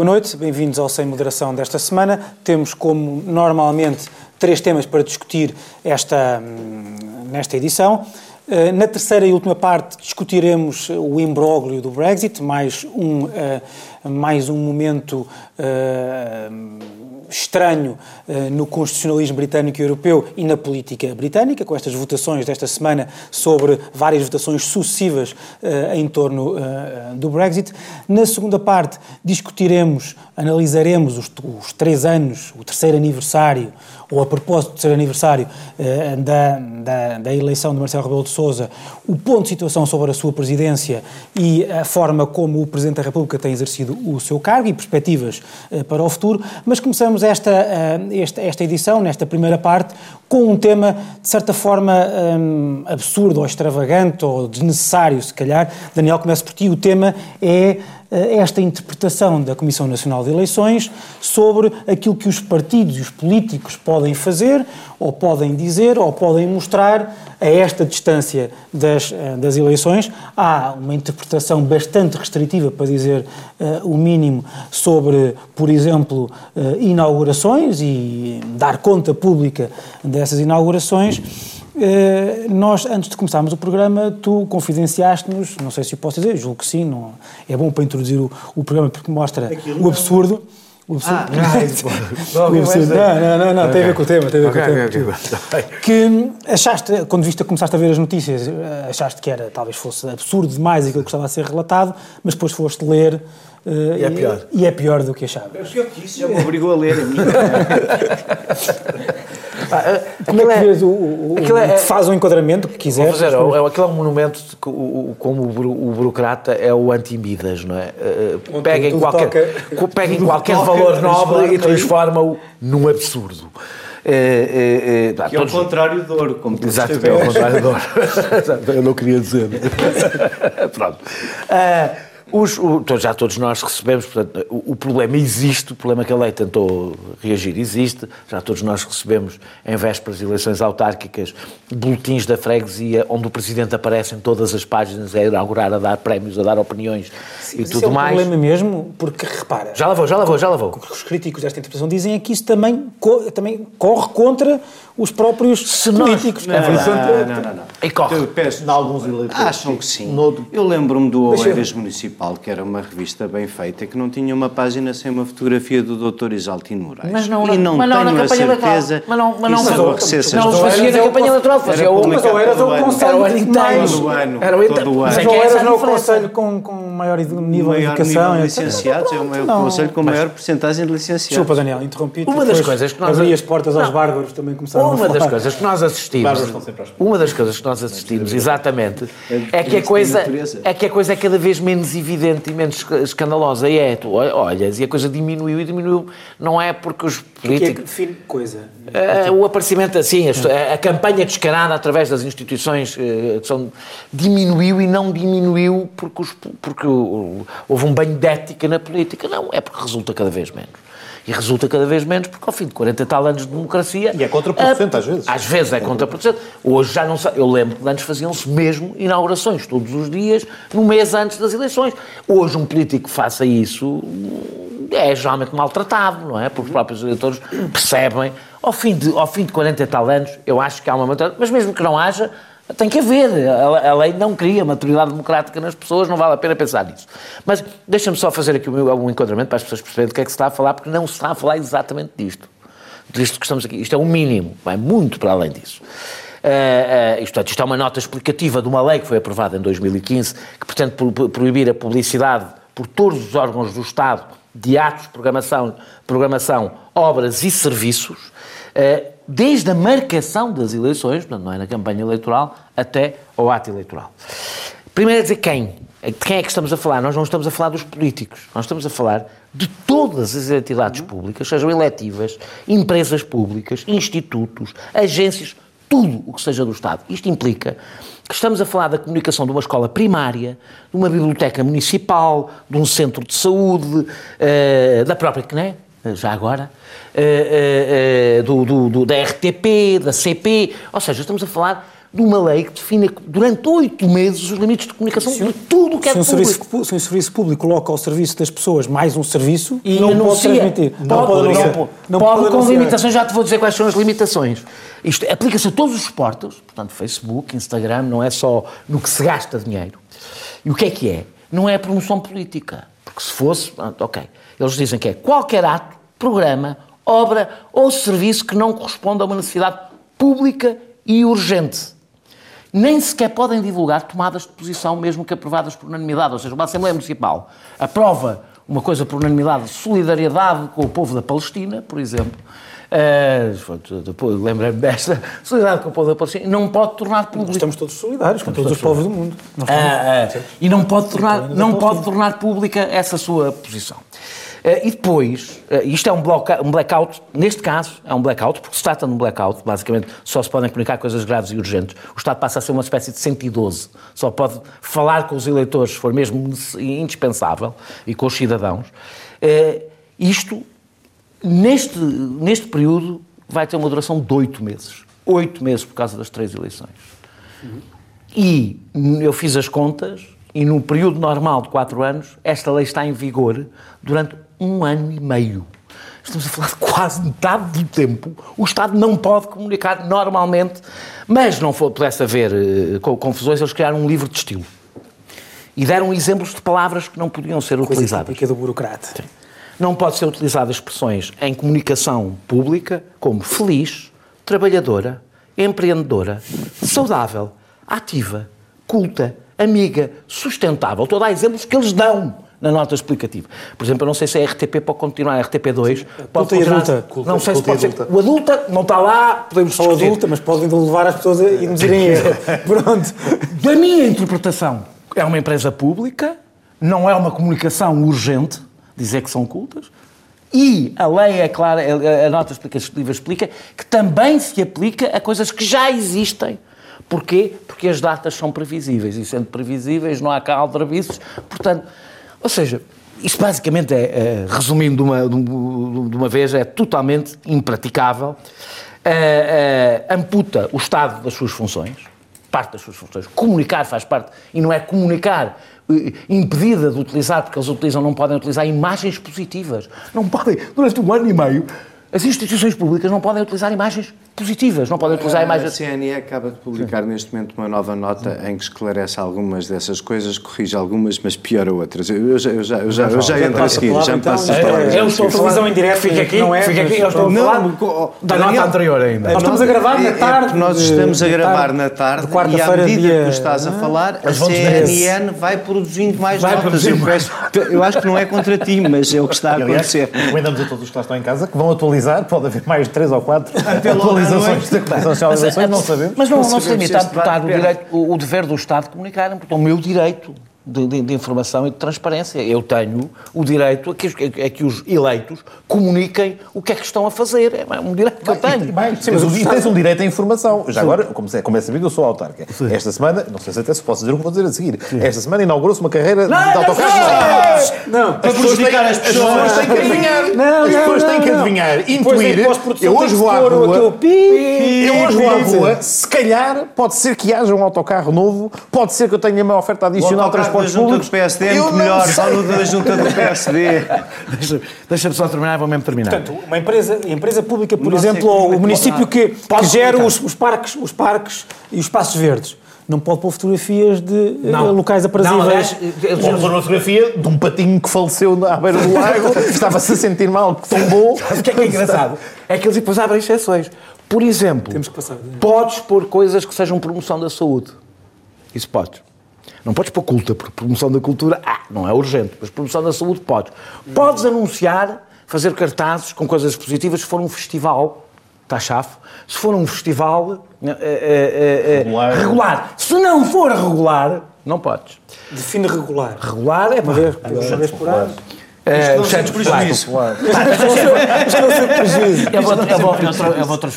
boa noite, bem-vindos ao Sem Moderação desta semana. Temos, como normalmente, três temas para discutir esta, hum, nesta edição. Eh, na terceira e última parte discutiremos o imbróglio do Brexit, mais um, eh, mais um momento uh, estranho uh, no constitucionalismo britânico e europeu e na política britânica, com estas votações desta semana sobre várias votações sucessivas uh, em torno do Brexit. Na segunda parte discutiremos, analisaremos os, os, três anos, o terceiro aniversário, ou a propósito do terceiro aniversário da, da, da, eleição de Marcelo Rebelo de Sousa, o ponto de situação sobre a sua presidência e a forma como o Presidente da República tem exercido o seu cargo e perspectivas uh, para o futuro, mas começamos esta, uh, esta, esta edição, nesta primeira parte, com um tema, de certa forma, um, absurdo ou extravagante ou desnecessário, se calhar. Daniel, começo por ti. O tema é eh, esta interpretação da Comissão Nacional de Eleições sobre aquilo que os partidos e os políticos podem fazer, ou podem dizer, ou podem mostrar a esta distância das, eh, das eleições. Há uma interpretação bastante restritiva, para dizer uh, o mínimo, sobre, por exemplo, uh, inaugurações e dar conta pública dessas inaugurações. Eh, nós, antes de começarmos o programa, tu confidenciaste-nos, não sei se o posso dizer, julgo que sim, não, é bom para introduzir o, o programa porque mostra Aquilo o absurdo. O absurdo. Ah, não, não, absurdo. não, não, não, tem a ver com o tema, tem a ver okay, com o tema. Okay, okay. Que achaste, quando viste, começaste a ver as notícias, eh, achaste que era, talvez fosse absurdo demais aquilo que estava a ser relatado, mas depois foste ler Uh, e é pior. E, e, é pior do que achava. É pior que isso, já me obrigou a ler a mim. Como é que vês o, o, o é, faz o enquadramento que quiser? Fazer, é, aquilo é um monumento que, o, como o, burocrata é o anti-Midas, não é? Uh, pega em qualquer, toca, pega em qualquer valor nobre e transforma-o num absurdo. É, é, é, que é o contrário de ouro, como tu Exato, é o contrário de ouro. Eu não queria dizer. Pronto. Uh, os, o, já todos nós recebemos, portanto, o, o, problema existe, o problema que a lei tentou reagir existe, já todos nós recebemos, em vésperas de eleições autárquicas, boletins da freguesia onde o Presidente aparece em todas as páginas a inaugurar, a dar prémios, a dar opiniões Sim, e tudo é um mais. é problema mesmo, porque repara... Já lá vou, já lá vou, já lá vou. O que os críticos desta interpretação dizem é que isso também, também corre contra os próprios Se políticos. Não, não, não, não, não. E corre. Eu peço, em alguns eleitores. Acham que sim. No... Eu lembro-me do Oeiras Municipal, que era uma revista bem feita, que não tinha uma página sem uma fotografia do Dr. Isaltino Moraes. Mas não, e não mas não tenho na a certeza mas não, mas não, mas não, não fazia na campanha eleitoral, fazia o... Mas Oeiras é o conselho todo o ano. Era o ano. Mas o Oeiras não é o conselho com, com maior nível de educação. De licenciados, é o conselho com maior porcentagem de licenciados. Desculpa, Daniel, interrompi Uma das coisas que nós... Abri as portas aos bárbaros, também começaram. Uma das coisas que nós assistimos... Uma das coisas que nós assistimos, exatamente, é que a coisa é que a coisa é cada vez menos evidente e menos escandalosa. E é, tu olhas, e a coisa diminuiu e diminuiu. Não é porque os políticos... O que é que coisa? Uh, o aparecimento, assim, a, a, campanha descarada através das instituições uh, são, diminuiu e não diminuiu porque, os, porque houve um banho de ética na política. Não, é porque resulta cada vez menos. E resulta cada vez menos, porque ao fim de 40 e tal anos de democracia. E é contraproducente, às vezes. Às vezes é contraproducente. Hoje já não sei. Eu lembro que antes faziam-se mesmo inaugurações, todos os dias, no mês antes das eleições. Hoje, um político que faça isso é geralmente maltratado, não é? Porque os próprios eleitores percebem. Ao fim, de, ao fim de 40 e tal anos, eu acho que há uma. Mas mesmo que não haja, tem que haver. A, lei não cria maturidade democrática nas pessoas, não vale a pena pensar nisso. Mas deixa-me só fazer aqui um enquadramento para as pessoas perceberem do que é que se está a falar, porque não se está a falar exatamente disto. Disto que estamos aqui. Isto é o um mínimo, vai muito para além disso. Uh, uh, isto, isto é uma nota explicativa de uma lei que foi aprovada em 2015, que pretende proibir a publicidade por todos os órgãos do Estado de atos, programação, programação obras e serviços. Uh, desde a marcação das eleições, portanto, não é na campanha eleitoral, até ao ato eleitoral. Primeiro é dizer quem. De quem é que estamos a falar? Nós não estamos a falar dos políticos, nós estamos a falar de todas as entidades públicas, sejam eletivas, empresas públicas, institutos, agências, tudo o que seja do Estado. Isto implica que estamos a falar da comunicação de uma escola primária, de uma biblioteca municipal, de um centro de saúde, uh, da própria CNE, já agora, uh, uh, do, do, do, da RTP, da CP, ou seja, estamos a falar de uma lei que define durante oito meses os limites de comunicação de tudo o que é se um público. Serviço, se um serviço público coloca ao serviço das pessoas mais um serviço, e não anuncia, pode transmitir. Não, não pode, não, pode, não pode, pode com limitações, já te vou dizer quais são as limitações. Isto aplica-se a todos os suportes, portanto, Facebook, Instagram, não é só no que se gasta dinheiro. E o que é que é? Não é a promoção política. Porque se fosse, ok. Eles dizem que é qualquer ato, programa, obra ou serviço que não corresponda a uma necessidade pública e urgente nem sequer podem divulgar tomadas de posição, mesmo que aprovadas por unanimidade. Ou seja, uma Assembleia Municipal aprova uma coisa por unanimidade, solidariedade com o povo da Palestina, por exemplo. Uh, depois lembrei-me desta solidariedade com o povo da Palestina, não pode tornar público. Estamos todos solidários com todos os povos do mundo. Uh, uh, e não pode tornar, não pode tornar pública essa sua posição. Uh, e depois, uh, isto é um, bloca, um, blackout, neste caso é um blackout, porque se trata de um blackout, basicamente só se podem comunicar coisas graves e urgentes. O Estado passa a ser uma espécie de 112, só pode falar com os eleitores se for mesmo indispensável e com os cidadãos. Uh, isto, neste, neste período, vai ter uma duração de oito meses. Oito meses por causa das três eleições. E eu fiz as contas, e no período normal de quatro anos, esta lei está em vigor durante um ano e meio. Estamos a falar de quase metade do tempo. O Estado não pode comunicar normalmente, mas não pudesse haver uh, confusões, eles criaram um livro de estilo. E deram exemplos de palavras que não podiam ser Coisa utilizadas. Típica do burocrata. Sim. Não pode ser utilizadas expressões em comunicação pública como feliz, trabalhadora, empreendedora, saudável, ativa, culta, amiga, sustentável. Estou a dar exemplos que eles dão na nota explicativa. Por exemplo, eu não sei se é RTP pode continuar, a RTP2 Sim, pode continuar, adulta. Culta, não sei se pode ser. O adulta não está lá, podemos Só adulta, mas podem levar as pessoas a induzirem erro. Pronto. Da minha interpretação, é uma empresa pública, não é uma comunicação urgente, dizer que são cultas, e a lei é clara, a nota explicativa explica que também se aplica a coisas que já existem. Porquê? Porque as datas são previsíveis e, sendo previsíveis, não há cá aldrabices. Portanto, ou seja, isto basicamente é, é resumindo de uma, de uma vez, é totalmente impraticável. É, é, amputa o Estado das suas funções, parte das suas funções. Comunicar faz parte, e não é comunicar eh, impedida de utilizar, porque eles utilizam, não podem utilizar imagens positivas. Não podem, durante um ano e meio, as instituições públicas não podem utilizar imagens positivas, não podem utilizar imagens... A CNE acaba de publicar Sim. neste momento uma nova nota em que esclarece algumas dessas coisas, corrige algumas, mas piora outras. Eu já, eu já, eu já, eu já entro a seguir, já me passo então, é, Eu estou a televisão em direto, fica aqui, não é? Fica aqui, eu estou a falar da nota anterior ainda. Nós estamos a gravar na é, tarde. Nós estamos a gravar na tarde e à medida que tu estás a falar, a CNN vai produzindo mais notas. Eu acho que não é contra ti, mas é o que está a acontecer. Recomendamos a todos os que lá estão em casa que vão atualizar, pode haver mais três ou quatro atualizações atualizações da Comissão Nacional de Eleições, não sabemos. Mas não, não se limita a deputar o, direito, o, o dever do Estado de comunicar, porque é o meu direito de, de, de, informação e de transparência. Eu tenho o direito a que, a, a que, os eleitos comuniquem o que é que estão a fazer. É um direito que eu tenho. Bem, sim, mas o, tens um direito à informação. Já sim. agora, como é, como é sabido, eu sou autarca. Sim. Esta semana, não sei se até se posso dizer o que vou dizer a seguir, sim. esta semana inaugurou-se uma carreira não, de autocarros. Não, não, as pessoas as pessoas têm que adivinhar. Não, as pessoas têm que adivinhar, intuir. Eu hoje vou à rua. Eu hoje vou à rua, se calhar pode ser que haja um autocarro novo, pode ser que eu tenha uma oferta adicional de transportes públicos PSD é muito melhor, só no da junta do PSD. Deixa-me deixa só terminar, vou mesmo terminar. Portanto, uma empresa, empresa pública, por exemplo, ou o município que, que gera os, os, parques, os parques e os espaços verdes, não pode pôr fotografias de não. Eh, locais aprazíveis. Pode pôr uma fotografia de um patinho que faleceu à beira do lago, estava-se a sentir mal, que tombou. O que é que é engraçado? É que eles depois abrem exceções. Por exemplo, podes pôr coisas que sejam promoção da saúde. Isso podes. Não podes pôr culta, porque promoção da cultura, ah, não é urgente, mas promoção da saúde podes. Podes anunciar, fazer cartazes com coisas positivas se for um festival, está chafo, se for um festival é, é, é, regular. regular. Se não for regular, não podes. Define regular. Regular é para ver, uma vez por ano. É, prejuízo.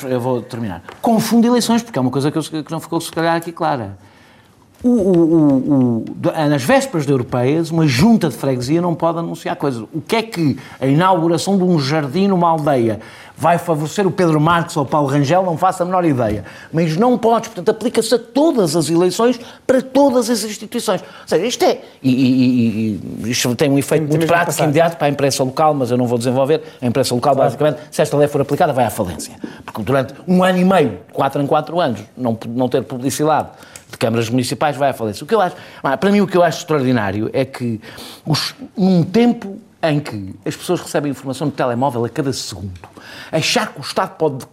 Eu vou terminar. Confunde eleições, porque é uma coisa que, eu, que não ficou se calhar aqui clara o, o, o, nas vésperas de europeias, uma junta de freguesia não pode anunciar coisas. O que é que a inauguração de um jardim numa aldeia vai favorecer o Pedro Marques ou o Paulo Rangel? Não faço a menor ideia. Mas não pode, portanto, aplica-se a todas as eleições para todas as instituições. Ou seja, isto é. E, e, e isto tem um efeito muito prático, imediato para a imprensa local, mas eu não vou desenvolver. A imprensa local, claro. basicamente, se esta lei for aplicada, vai à falência. Porque durante um ano e meio, quatro em quatro anos, não, não ter publicidade de câmaras municipais vai à falência. O que eu acho, para mim, o que eu acho extraordinário é que, os, num tempo em que as pessoas recebem informação no telemóvel a cada segundo, achar que o Estado pode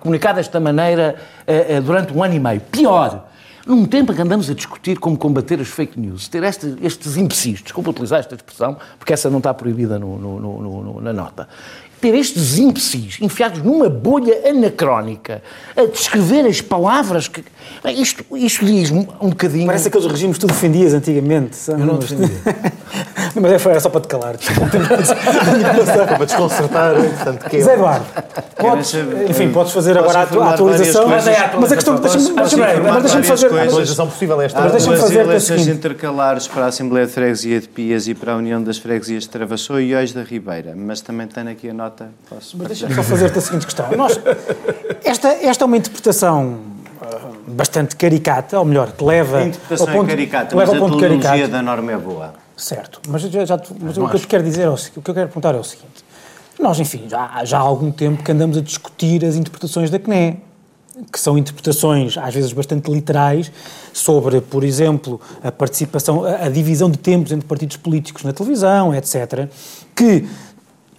comunicar desta maneira uh, uh, durante um ano e meio, pior, num tempo em que andamos a discutir como combater as fake news, ter este, estes imbecis, desculpa utilizar esta expressão, porque essa não está proibida no, no, no, na nota, ter estes imbecis enfiados numa bolha anacrónica a descrever as palavras que. Isto, isto diz um, um bocadinho. Parece aqueles regimes que tu defendias antigamente. Eu não defendia. mas é, era só para te calar. para desconcertar. Portanto, que Zé Eduardo, podes, enfim, podes fazer agora a atualização. Mas, é a mas a questão. Deixa-me fazer. A atualização possível é esta. Deixa-me fazer. eleições intercalares para a Assembleia de Freguesia de Pias e para a União das Freguesias de Travassou e Ois da Ribeira. Mas também tenho aqui a nota nota. Posso Mas deixa-me só fazer-te a seguinte questão. Nós, esta, esta é uma interpretação ah, bastante caricata, ou melhor, que leva a interpretação ao ponto, é caricata, leva mas ao ponto a caricata. da norma é boa. Certo, mas, já, já, mas o que eu te quero dizer é o, o que eu quero perguntar é o seguinte. Nós, enfim, já, já há algum tempo que andamos a discutir as interpretações da CNE, que são interpretações às vezes bastante literais sobre, por exemplo, a participação, a, a divisão de tempos entre partidos políticos na televisão, etc., que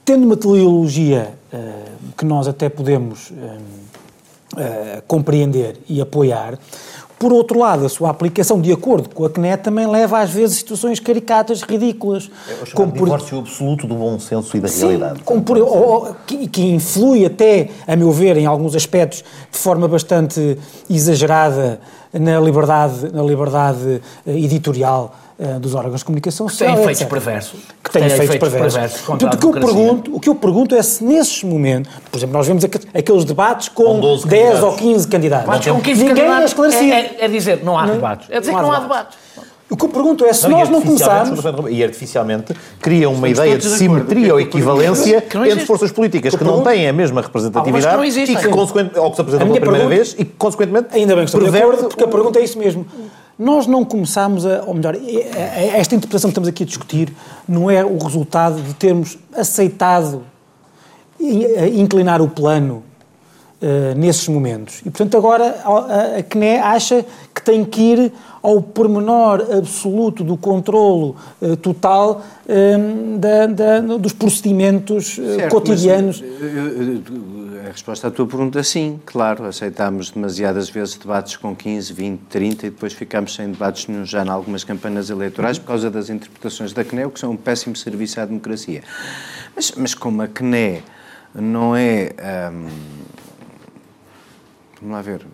Tendo uma teleologia uh, que nós até podemos uh, uh, compreender e apoiar, por outro lado, a sua aplicação de acordo com a CNET também leva às vezes a situações caricatas, ridículas. É como por... divórcio absoluto do bom senso e da Sim, realidade. Como por... ou, que, que influi até, a meu ver, em alguns aspectos, de forma bastante exagerada na liberdade, na liberdade editorial uh, dos órgãos de comunicação social. Que têm efeitos perversos. Que têm efeitos perversos. perversos Portanto, o, que eu pergunto, o que eu pergunto é se nesses momentos, por exemplo, nós vemos aqueles debates com, com 10 candidatos. ou 15 candidatos. Mas com 15 Ninguém é esclarecido. É, é, é, dizer, não há não, debates. É dizer não que não há debates. O que eu pergunto é se não, nós não começarmos... E artificialmente cria uma ideia de simetria ou equivalência entre forças políticas que não têm a mesma representatividade e que, consequentemente, ou que se apresentam pela primeira vez e que, consequentemente, Ainda bem que estou de acordo, porque a pergunta é isso mesmo. Nós não começamos a, ou melhor, esta interpretação que estamos aqui a discutir não é o resultado de termos aceitado inclinar o plano uh, nesses momentos. E, portanto, agora a, a CNE acha que tem que ir ao pormenor absoluto do controlo uh, total um, da, da, dos procedimentos certo, cotidianos. Mas, a resposta à tua pergunta, sim, claro. Aceitámos demasiadas vezes debates com 15, 20, 30 e depois ficámos sem debates nenhum já em algumas campanhas eleitorais por causa das interpretações da CNE, o que são um péssimo serviço à democracia. Mas, mas como a CNE não é. Hum, vamos lá ver.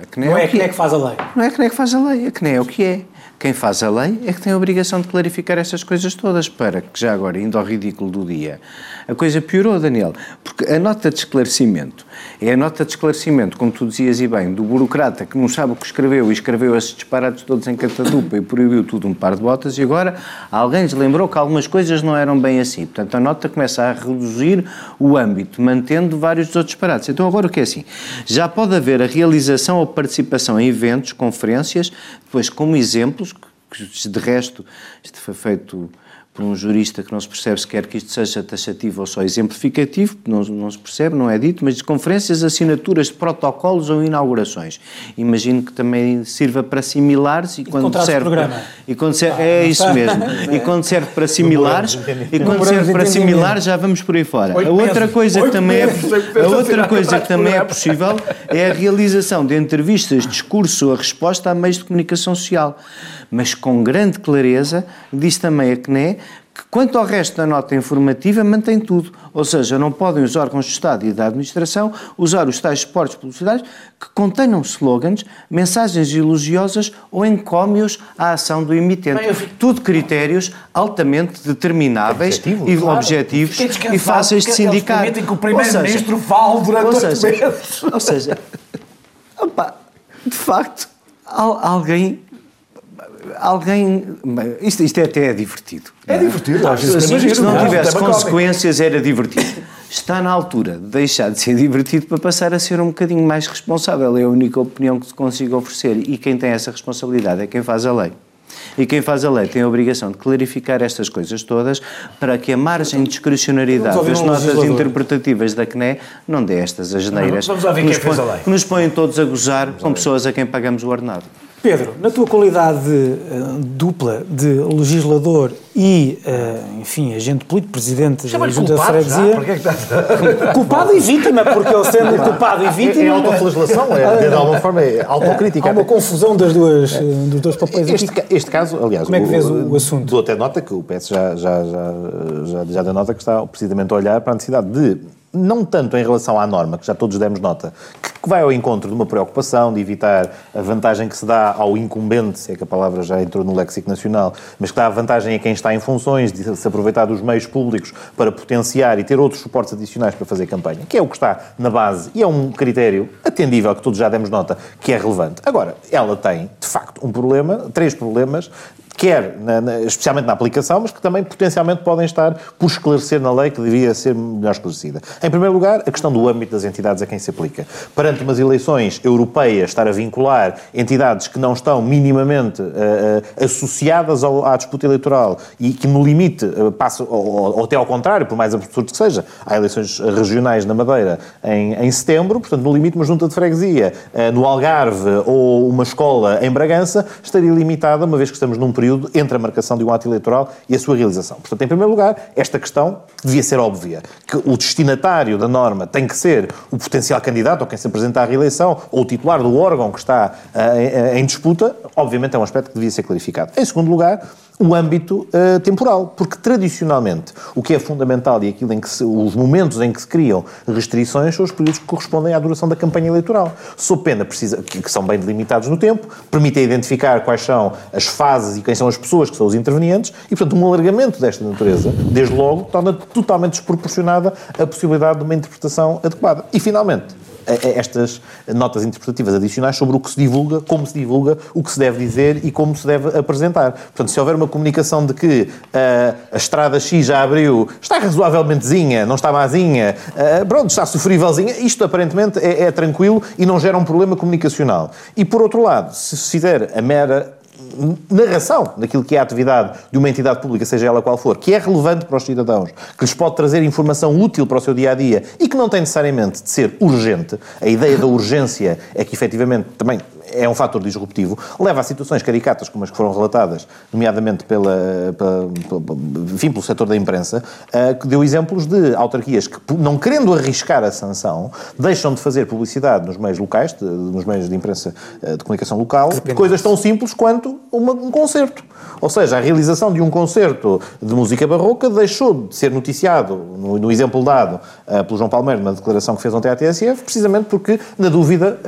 A CNE não é, é a CNE é. que faz a lei. Não é a CNE que faz a lei. A CNE é o que é. Quem faz a lei é que tem a obrigação de clarificar essas coisas todas, para que já agora, indo ao ridículo do dia, a coisa piorou, Daniel, porque a nota de esclarecimento é a nota de esclarecimento, como tu dizias e bem, do burocrata que não sabe o que escreveu e escreveu esses disparados todos em catadupa e proibiu tudo um par de botas e agora alguém lhes lembrou que algumas coisas não eram bem assim. Portanto, a nota começa a reduzir o âmbito, mantendo vários dos outros disparados. Então, agora o que é assim? Já pode haver a realização ou participação em eventos, conferências, depois como exemplos, de resto, isto foi feito por um jurista que não se percebe se quer que isto seja taxativo ou só exemplificativo, não, não se percebe, não é dito, mas de conferências, assinaturas de protocolos ou inaugurações. Imagino que também sirva para similares e, e quando serve para, e quando serve, ah, é isso mesmo. E quando serve para similares, e quando serve para similares já vamos por aí fora. A outra coisa que também é, a outra coisa que também é possível é a realização de entrevistas, discurso, a resposta a meios de comunicação social. Mas com grande clareza, diz também a CNE que quanto ao resto da nota informativa mantém tudo, ou seja, não podem os órgãos de Estado e da Administração usar os tais suportes publicitários que contenham slogans, mensagens elogiosas ou encómios à ação do emitente. Bem, fico... Tudo critérios altamente determináveis Objetivo, e claro. objetivos e fáceis de sindicar. Eles que o Primeiro-Ministro fale durante ou seja, meses. Ou seja, opa, de facto, alguém alguém. Isto, isto é até é divertido. É, divertido, acho que se não tivesse consequências, era divertido. Está na altura de deixar de ser divertido para passar a ser um bocadinho mais responsável. É a única opinião que se consiga oferecer. E quem tem essa responsabilidade é quem faz a lei. E quem faz a lei tem a obrigação de clarificar estas coisas todas para que a margem de discrecionalidade das notas interpretativas da CNE não dê estas asneiras Vamos lá ver quem fez a lei. que nos põem todos a gozar com pessoas a quem pagamos o ordenado. Pedro, na tua qualidade uh, dupla de legislador e, uh, enfim, agente político, presidente da Junta de Freguesia... Já? É estás... culpado e vítima, porque ele sendo culpado e vítima... É, é autoflagelação, é, de alguma forma é autocrítica. Há uma confusão das duas, eh, dos dois papéis este, aqui. Este caso, aliás... Como é que vês o, o assunto? Dou até nota que o PS já, já, já, já, já deu nota que está precisamente a olhar para a necessidade de não tanto em relação à norma, que já todos demos nota, que vai ao encontro de uma preocupação de evitar a vantagem que se dá ao incumbente, se é que a palavra já entrou no léxico nacional, mas que dá a vantagem a quem está em funções de se aproveitar dos meios públicos para potenciar e ter outros suportes adicionais para fazer campanha, que é o que está na base e é um critério atendível que todos já demos nota que é relevante. Agora, ela tem, de facto, um problema, três problemas quer na, na, especialmente na aplicação, mas que também potencialmente podem estar por esclarecer na lei que devia ser melhor esclarecida. Em primeiro lugar, a questão do âmbito das entidades a quem se aplica. Umas eleições europeias, estar a vincular entidades que não estão minimamente uh, uh, associadas ao, à disputa eleitoral e que no limite uh, ou, ou, até ao contrário, por mais absurdo que seja, há eleições regionais na Madeira em, em setembro, portanto no limite uma junta de freguesia no Algarve ou uma escola em Bragança estaria limitada, uma vez que estamos num período entre a marcação de um ato eleitoral e a sua realização. Portanto, em primeiro lugar, esta questão devia ser óbvia, que o destinatário da norma tem que ser o potencial candidato ou quem se apresenta à reeleição ou o titular do órgão que está uh, em disputa, obviamente é um aspecto que devia ser clarificado. Em segundo lugar, o âmbito uh, temporal, porque tradicionalmente o que é fundamental e aquilo em que se, os momentos em que se criam restrições são os períodos que correspondem à duração da campanha eleitoral. Sob pena precisa, que, que, são bem delimitados no tempo, permitem identificar quais são as fases e quem são as pessoas que são os intervenientes e, portanto, um alargamento desta natureza, desde logo, torna totalmente desproporcionada a possibilidade de uma interpretação adequada. E, finalmente, estas notas interpretativas adicionais sobre o que se divulga, como se divulga, o que se deve dizer e como se deve apresentar. Portanto, se houver uma comunicação de que uh, a estrada X já abriu, está razoavelmentezinha, não está mazinha, uh, pronto, está sofrívelzinha, isto aparentemente é, é tranquilo e não gera um problema comunicacional. E por outro lado, se fizer a mera narração daquilo que é a atividade de uma entidade pública, seja ela qual for, que é relevante para os cidadãos, que lhes pode trazer informação útil para o seu dia a dia e que não tem necessariamente de ser urgente. A ideia da urgência é que efetivamente também é um fator disruptivo, leva a situações caricatas como as que foram relatadas, nomeadamente pela, pela, enfim, pelo setor da imprensa, uh, que deu exemplos de autarquias que, não querendo arriscar a sanção, deixam de fazer publicidade nos meios locais, de, nos meios de imprensa uh, de comunicação local, de coisas tão simples quanto uma, um concerto. Ou seja, a realização de um concerto de música barroca deixou de ser noticiado, no, no exemplo dado uh, pelo João Palmeiro, numa declaração que fez ontem à TSF, precisamente porque, na dúvida,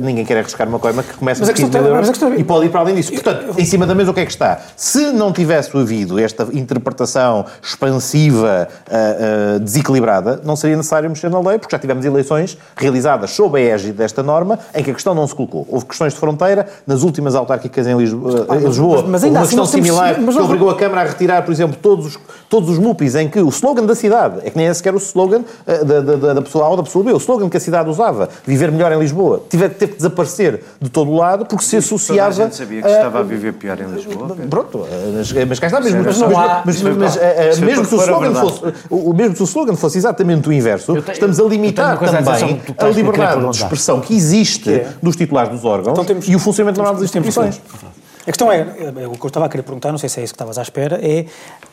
ninguém quer arriscar uma coisa que começa mas a 15 mil euros questão... e pode ir para além disso. Portanto, em cima da mesa o que é que está? Se não tivesse havido esta interpretação expansiva, uh, uh, desequilibrada, não seria necessário mexer na lei, porque já tivemos eleições realizadas sob a égide desta norma, em que a questão não se colocou. Houve questões de fronteira, nas últimas autárquicas em Lisboa, ah, mas, mas ainda assim questão similar temos... que obrigou a Câmara a retirar, por exemplo, todos os, todos os MUPIs em que o slogan da cidade, é que nem é sequer o slogan uh, da, da, da, pessoa A ou da pessoa B, o slogan que a cidade usava, viver melhor em Lisboa, teve, teve que desaparecer de todo o lado porque se associava. Toda a gente sabia que estava a viver pior em Lisboa. Pronto, mas cá está mesmo. Mas, mas, mas, mas eh, eh, mesmo, se o slogan fosse, o, mesmo se o slogan fosse exatamente o inverso, tenho, estamos a limitar também a, a liberdade de expressão que existe que é? dos titulares dos órgãos então temos, e o funcionamento normal das instituições. A questão é, é, o que eu estava a querer perguntar, não sei se é isso que estavas à espera, é,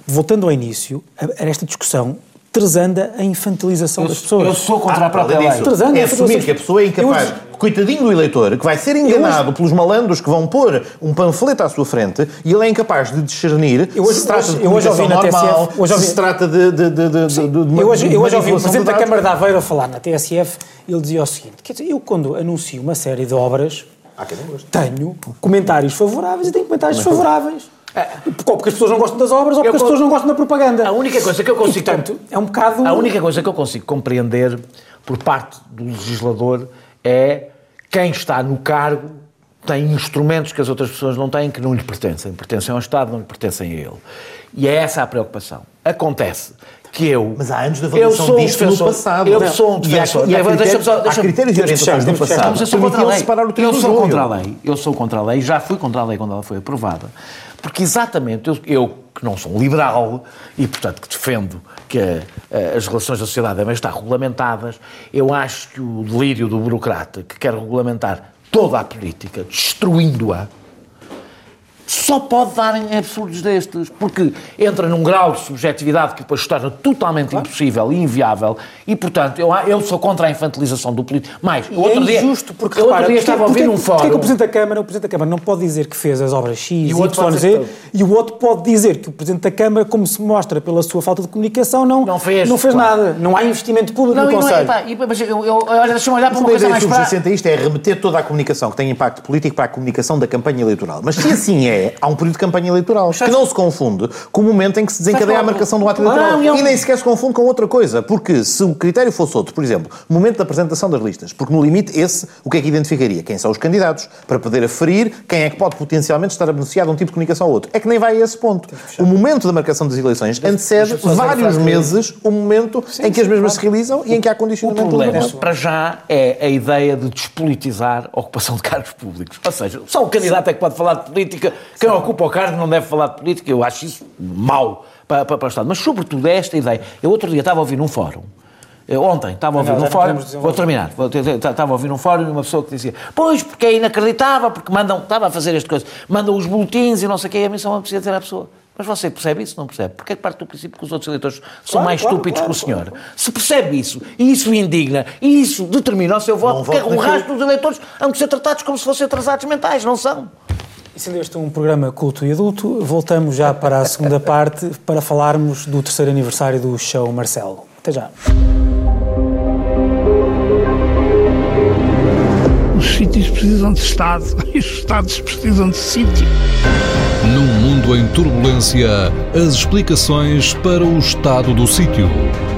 voltando ao início, a, a esta discussão tresanda a infantilização eu, das pessoas. Eu sou contra ah, a própria lei. Tresanda é assumir que a pessoa é incapaz, eu, coitadinho do eleitor, que vai ser enganado hoje, pelos malandros que vão pôr um panfleto à sua frente e ele é incapaz de discernir eu hoje, se trata de eu hoje ouvi normal, na TSF, hoje ouvi, se trata de, de, de, de, de uma, Eu hoje, eu hoje ouvi o Presidente da Câmara de Aveiro falar na TSF, ele dizia o seguinte, quer dizer, eu quando anuncio uma série de obras, tenho comentários favoráveis e tenho comentários desfavoráveis. É. Ou porque as pessoas não gostam das obras ou porque as pessoas não gostam da propaganda. A única coisa que eu consigo. E, portanto, é um bocado. A única coisa que eu consigo compreender por parte do legislador é quem está no cargo tem instrumentos que as outras pessoas não têm, que não lhe pertencem. Pertencem ao Estado, não lhe pertencem a ele. E é essa a preocupação. Acontece que eu. Mas há anos de avaliação disto no passado. Eu sou um defensor. E há, e há, critérios, deixa, deixa, há critérios de orientações no passado. Eu sou contra a lei. Eu sou contra a lei. Eu sou contra a lei. Já fui contra a lei quando ela foi aprovada. Porque exatamente eu, eu que não sou um liberal e, portanto, que defendo que uh, as relações da sociedade devem estar regulamentadas, eu acho que o delírio do burocrata que quer regulamentar toda a política, destruindo-a, só pode dar em absurdos destes, porque entra num grau de subjetividade que depois se torna totalmente claro. impossível e inviável, e portanto eu, eu sou contra a infantilização do político. Mas, e outro é injusto, dia, porque eu repara, outro dia estava a ouvir um fórum... Porquê que o Presidente da Câmara, o Presidente da Câmara não pode dizer que fez as obras X e, o outro Y, Z, e o outro pode dizer que o Presidente da Câmara, como se mostra pela sua falta de comunicação, não, não fez, não fez claro. nada. Não há investimento público não, no Conselho. Não é, pá, mas eu, eu, deixa-me olhar para uma coisa mais para... isto é remeter toda a comunicação que tem impacto político para a comunicação da campanha eleitoral. Mas se assim é, há um período de campanha eleitoral, que não se confunde com o momento em que se desencadeia a marcação do ato eleitoral. Ah, e nem sequer se confunde com outra coisa, porque se o critério fosse outro, por exemplo, momento da apresentação das listas, porque no limite esse, o que é que identificaria? Quem são os candidatos, para poder aferir quem é que pode potencialmente estar a beneficiar de um tipo de comunicação ao outro. É que nem vai a esse ponto. O momento da marcação das eleições antecede vários meses o momento sim, em que as mesmas se realizam e em que há condicionamento. O problema, para já, é a ideia de despolitizar a ocupação de cargos públicos. Ou seja, só o candidato é que pode falar de política, quem ocupa o cargo não deve falar de política, eu acho isso mau para, para, para o Estado. Mas, sobretudo, é esta ideia. Eu outro dia estava a ouvir num fórum, eh, Ontem estava a ouvir num fórum, vou terminar, estava a ouvir num fórum e uma pessoa que dizia, pois, porque é inacreditável, porque mandam, estava a fazer esta coisa, mandam os boletins e não sei o que, e a missão precisa dizer à pessoa. Mas você percebe isso? Não percebe? Porque é que parte do princípio que os outros eleitores são claro, mais claro, estúpidos claro, que o senhor? Se percebe isso, e isso indigna, e isso determina o seu voto, porque o resto dos eleitores hão de ser tratados como se fossem atrasados mentais, não são? Sendo este um programa culto e adulto, voltamos já para a segunda parte para falarmos do terceiro aniversário do show Marcelo. Até já. Os sítios precisam de Estado e os Estados precisam de sítio. Num mundo em turbulência, as explicações para o estado do sítio.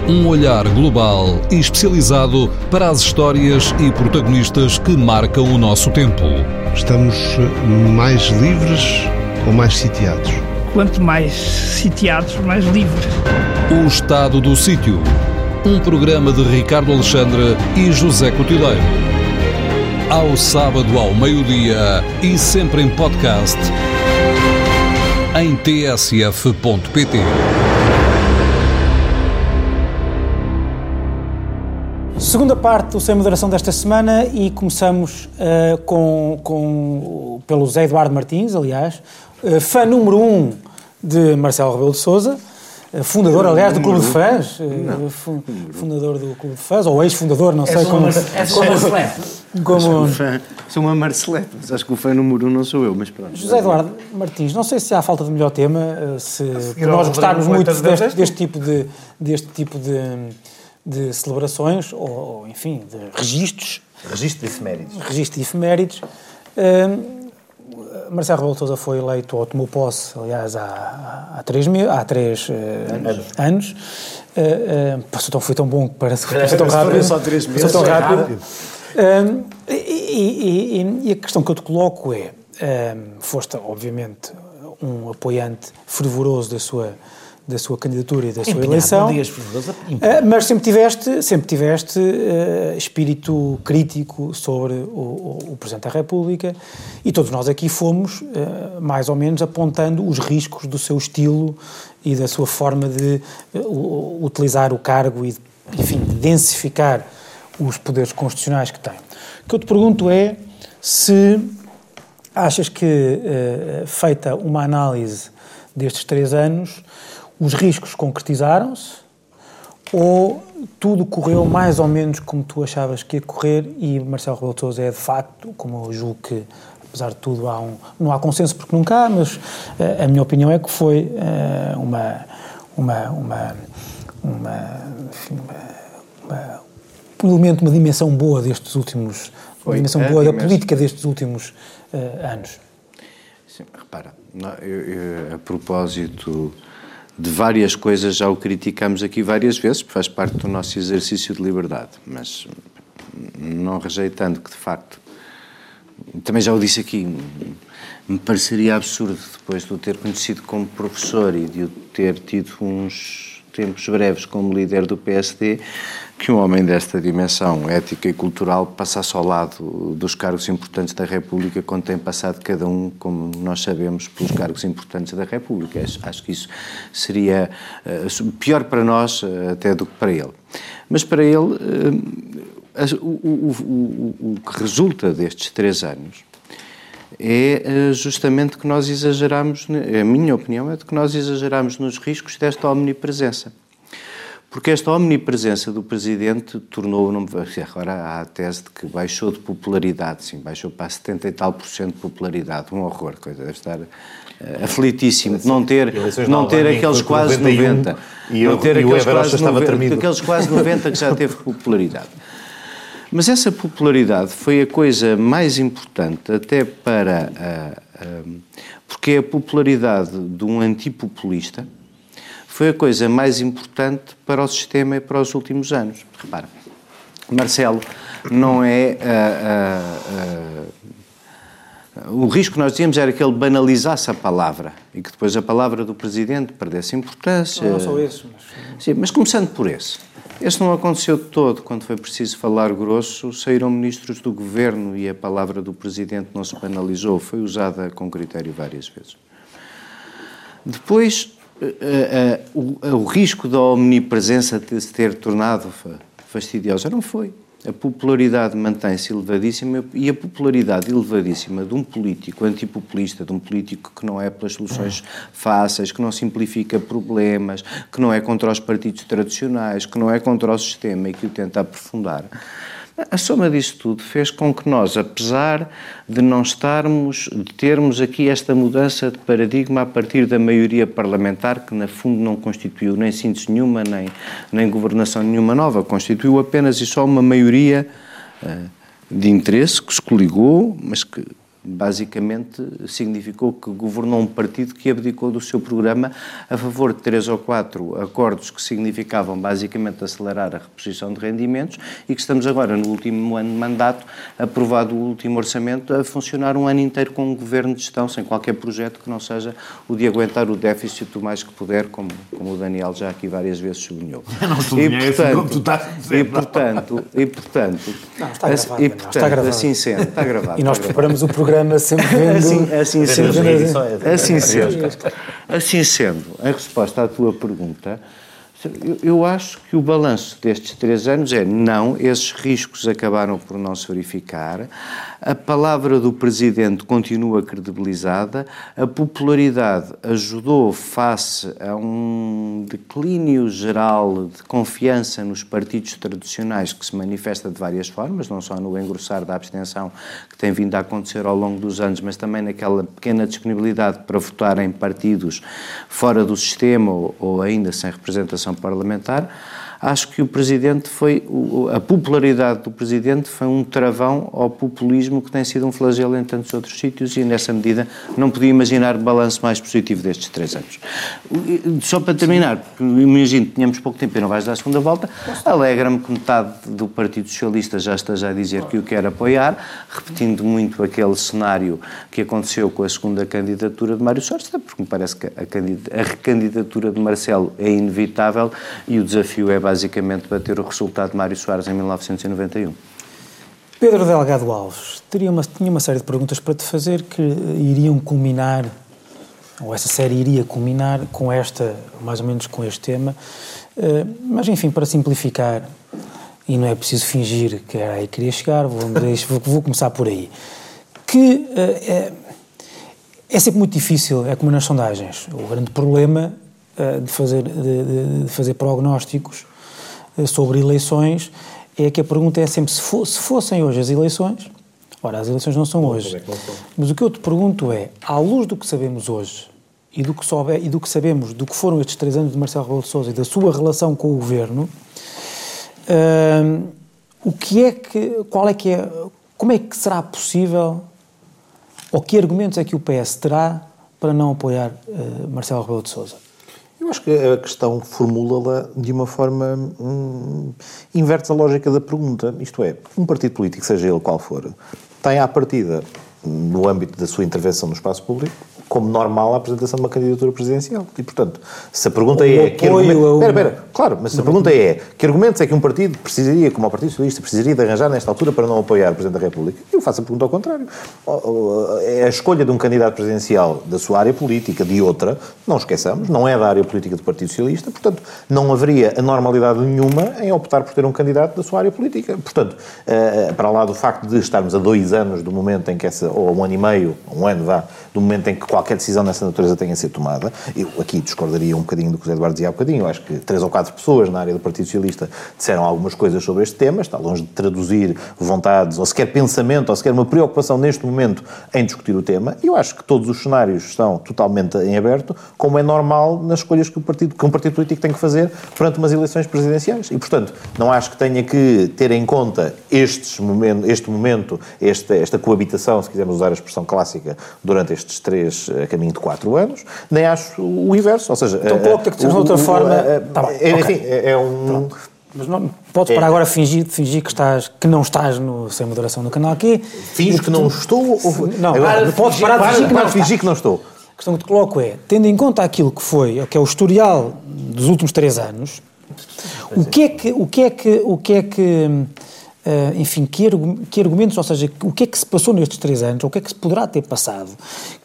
Um olhar global e especializado para as histórias e protagonistas que marcam o nosso tempo. Estamos mais livres ou mais sitiados? Quanto mais sitiados, mais livres. O Estado do Sítio. Um programa de Ricardo Alexandre e José Cotileiro. Ao sábado ao meio-dia e sempre em podcast em tsf.pt. Segunda parte do Sem Moderação desta semana e começamos uh, com, com, pelo Zé Eduardo Martins, aliás, uh, fã número um de Marcelo Rebelo de Souza, uh, fundador, aliás, do Clube de Fãs, fundador do Clube de Fãs, ou ex-fundador, não sei como... É uma como... Sou uma Marcelete, mas acho que o fã número um não sou eu, mas pronto. José Eduardo Martins, não sei se há falta de melhor tema, se nós gostarmos muito deste, deste, tipo de... Deste tipo de de celebrações ou, enfim, de registros. Registro de efemérides. Registro de efemérides. Uh, Marcelo Rebelo Sousa foi eleito, ou tomou posse, aliás, há, há três, mil, há três uh, anos. anos. Uh, uh, passou tão, foi tão bom que parece que passou tão rápido. Só três meses. Passou tão rápido. Uh, e, e, e, e, a questão que eu te coloco é, foste, obviamente, um apoiante fervoroso da sua da sua candidatura e da sua eleição. Eh, mas sempre tiveste, sempre tiveste uh, espírito crítico sobre o, o, Presidente da República e todos nós aqui fomos, uh, mais ou menos, apontando os riscos do seu estilo e da sua forma de uh, utilizar o cargo e, enfim, de densificar os poderes constitucionais que tem. O que eu te pergunto é se achas que, feita uma análise destes três anos, os riscos concretizaram-se ou tudo correu mais ou menos como tu achavas que ia correr e Marcelo Rebelo de Sousa é de facto, como eu julgo que apesar de tudo há um, não há consenso porque nunca há, mas uh, a minha opinião é que foi uh, uma, uma, uma, uma, enfim, uma, um elemento, uma dimensão boa destes últimos, foi uma dimensão boa da política destes últimos uh, anos. Sim, repara, eu, eu, a propósito de várias coisas já o criticamos aqui várias vezes, faz parte do nosso exercício de liberdade, mas não rejeitando que de facto também já o disse aqui, me pareceria absurdo, depois de o ter conhecido como professor e de o ter tido uns tempos breves como líder do PSD, que um homem desta dimensão ética e cultural passasse ao lado dos cargos importantes da República quando tem passado cada um, como nós sabemos, pelos cargos importantes da República. Acho que isso seria uh, pior para nós uh, até do que para ele. Mas para ele, uh, o, o, o, o que resulta destes três anos é justamente que nós exageramos, a minha opinião é de que nós exageramos nos riscos desta omnipresença. Porque esta omnipresença do Presidente tornou, não, agora há a tese de que baixou de popularidade, sim, baixou para 70 e tal por cento de popularidade, um horror, coisa, deve estar uh, aflitíssimo de não ter, não ter aqueles quase 90, e não ter aqueles, quase estava 90 aqueles quase 90 que já teve popularidade. Mas essa popularidade foi a coisa mais importante até para... Uh, uh, porque é a popularidade de um antipopulista, foi a coisa mais importante para o sistema e para os últimos anos. Repara, Marcelo não é. Uh, uh, uh, o risco que nós tínhamos era que ele banalizasse a palavra e que depois a palavra do Presidente perdesse importância. Não, não só esse. Mas... Sim, mas começando por esse. Esse não aconteceu de todo. Quando foi preciso falar grosso, saíram ministros do governo e a palavra do Presidente não se banalizou. Foi usada com critério várias vezes. Depois, uh, uh, o, risco da omnipresença de se ter tornado fastidiosa não foi. A popularidade mantém-se elevadíssima e a popularidade elevadíssima de um político antipopulista, de um político que não é pelas soluções fáceis, que não simplifica problemas, que não é contra os partidos tradicionais, que não é contra o sistema e que o tenta aprofundar, a soma disso tudo fez com que nós, apesar de não estarmos, de termos aqui esta mudança de paradigma a partir da maioria parlamentar, que na fundo não constituiu nem síntese nenhuma, nem, nem governação nenhuma nova, constituiu apenas e só uma maioria uh, de interesse que se coligou, mas que basicamente significou que governou um partido que abdicou do seu programa a favor de três ou quatro acordos que significavam basicamente acelerar a reposição de rendimentos e que estamos agora no último ano de mandato, aprovado o último orçamento, a funcionar um ano inteiro com um governo de gestão sem qualquer projeto que não seja o de aguentar o déficit o mais que puder, como, como o Daniel já aqui várias vezes sublinhou. não sublinhei e, portanto, assim como tu estás a dizer, e portanto, e portanto, não, está gravado, e, portanto, está gravado. assim sendo, está gravado. E nós preparamos o programa programa sempre vendo... Assim, assim, sendo, assim, sendo, assim sendo, a resposta à tua pergunta eu, eu, acho que o balanço destes três anos é não, esses riscos acabaram por não se verificar, a palavra do Presidente continua credibilizada, a popularidade ajudou face a um declínio geral de confiança nos partidos tradicionais que se manifesta de várias formas, não só no engrossar da abstenção que tem vindo a acontecer ao longo dos anos, mas também naquela pequena disponibilidade para votar em partidos fora do sistema ou, ou ainda sem representação parlamentar, acho que o Presidente foi, a popularidade do Presidente foi um travão ao populismo que tem sido um flagelo em tantos outros sítios e, nessa medida, não podia imaginar balanço mais positivo destes três anos. Só para terminar, porque imagino que tínhamos pouco tempo e não vais dar a segunda volta, alegra-me que metade do Partido Socialista já esteja a dizer que o quer apoiar, repetindo muito aquele cenário que aconteceu com a segunda candidatura de Mário Soares, porque me parece que a, a recandidatura de Marcelo é inevitável e o desafio é basicamente basicamente bater o resultado de Mário Soares em 1991. Pedro Delgado Alves, teria uma, tinha uma série de perguntas para te fazer que iriam culminar, ou essa série iria culminar com esta, mais ou menos com este tema, eh, mas enfim, para simplificar, e não é preciso fingir que era aí que queria chegar, vou, vou começar por aí, que é, é sempre muito difícil, é como nas sondagens, o grande problema de fazer, de, de fazer prognósticos sobre eleições é que a pergunta é sempre se, for, se fossem hoje as eleições, ora, as eleições não são hoje, mas o que eu te pergunto é, à luz do que sabemos hoje e do que, soube, e do que sabemos do que foram estes três anos de Marcelo Rebelo de Sousa e da sua relação com o governo, uh, o que é que, qual é que é, como é que será possível, ou que argumentos é que o PS terá para não apoiar uh, Marcelo Rebelo de Sousa? Eu acho que a questão formula-la de uma forma. Hum, inverte a lógica da pergunta. Isto é, um partido político, seja ele qual for, tem à partida no âmbito da sua intervenção no espaço público, como normal a apresentação de uma candidatura presidencial. E, portanto, se a pergunta é... Que argumento... Espera, espera, claro, mas se a pergunta é que argumentos é que um partido precisaria, como o Partido Socialista, precisaria de arranjar nesta altura para não apoiar o Presidente da República, eu faço a pergunta ao contrário. É a escolha de um candidato presidencial da sua área política, de outra, não esqueçamos, não é da área política do Partido Socialista, portanto, não haveria anormalidade nenhuma em optar por ter um candidato da sua área política. Portanto, eh, para lá do facto de estarmos a dois anos do momento em que essa, ou um ano e meio, um ano vá, do momento em que qualquer decisão dessa natureza tenha a ser tomada. Eu aqui discordaria um bocadinho do que o José Eduardo dizia há bocadinho. Eu acho que três ou quatro pessoas na área do Partido Socialista disseram algumas coisas sobre este tema. Está longe de traduzir vontades ou sequer pensamento ou sequer uma preocupação neste momento em discutir o tema. E eu acho que todos os cenários estão totalmente em aberto, como é normal nas escolhas que, o partido, que um partido político tem que fazer perante umas eleições presidenciais. E, portanto, não acho que tenha que ter em conta estes momento, este momento, esta, esta coabitação, se quisermos usar a expressão clássica, durante estes três, a caminho de quatro anos, nem acho o inverso. Ou seja, então coloca que de outra forma. Tá bem, é, okay. é, é um. Pronto. Mas não, podes é. parar agora fingir, fingir que, estás, que não estás no, sem moderação no canal aqui. Finges que, que não tu, estou? Ou... Não, agora, podes parar de fingir que não, fingir que não estou. A questão que te coloco é, tendo em conta aquilo que foi, que é o historial dos últimos três anos, o que é que, o que, é que, o que, é que Uh, enfim, que, que, argumentos, ou seja, o que é que se passou nestes três anos, ou o que é que se poderá ter passado,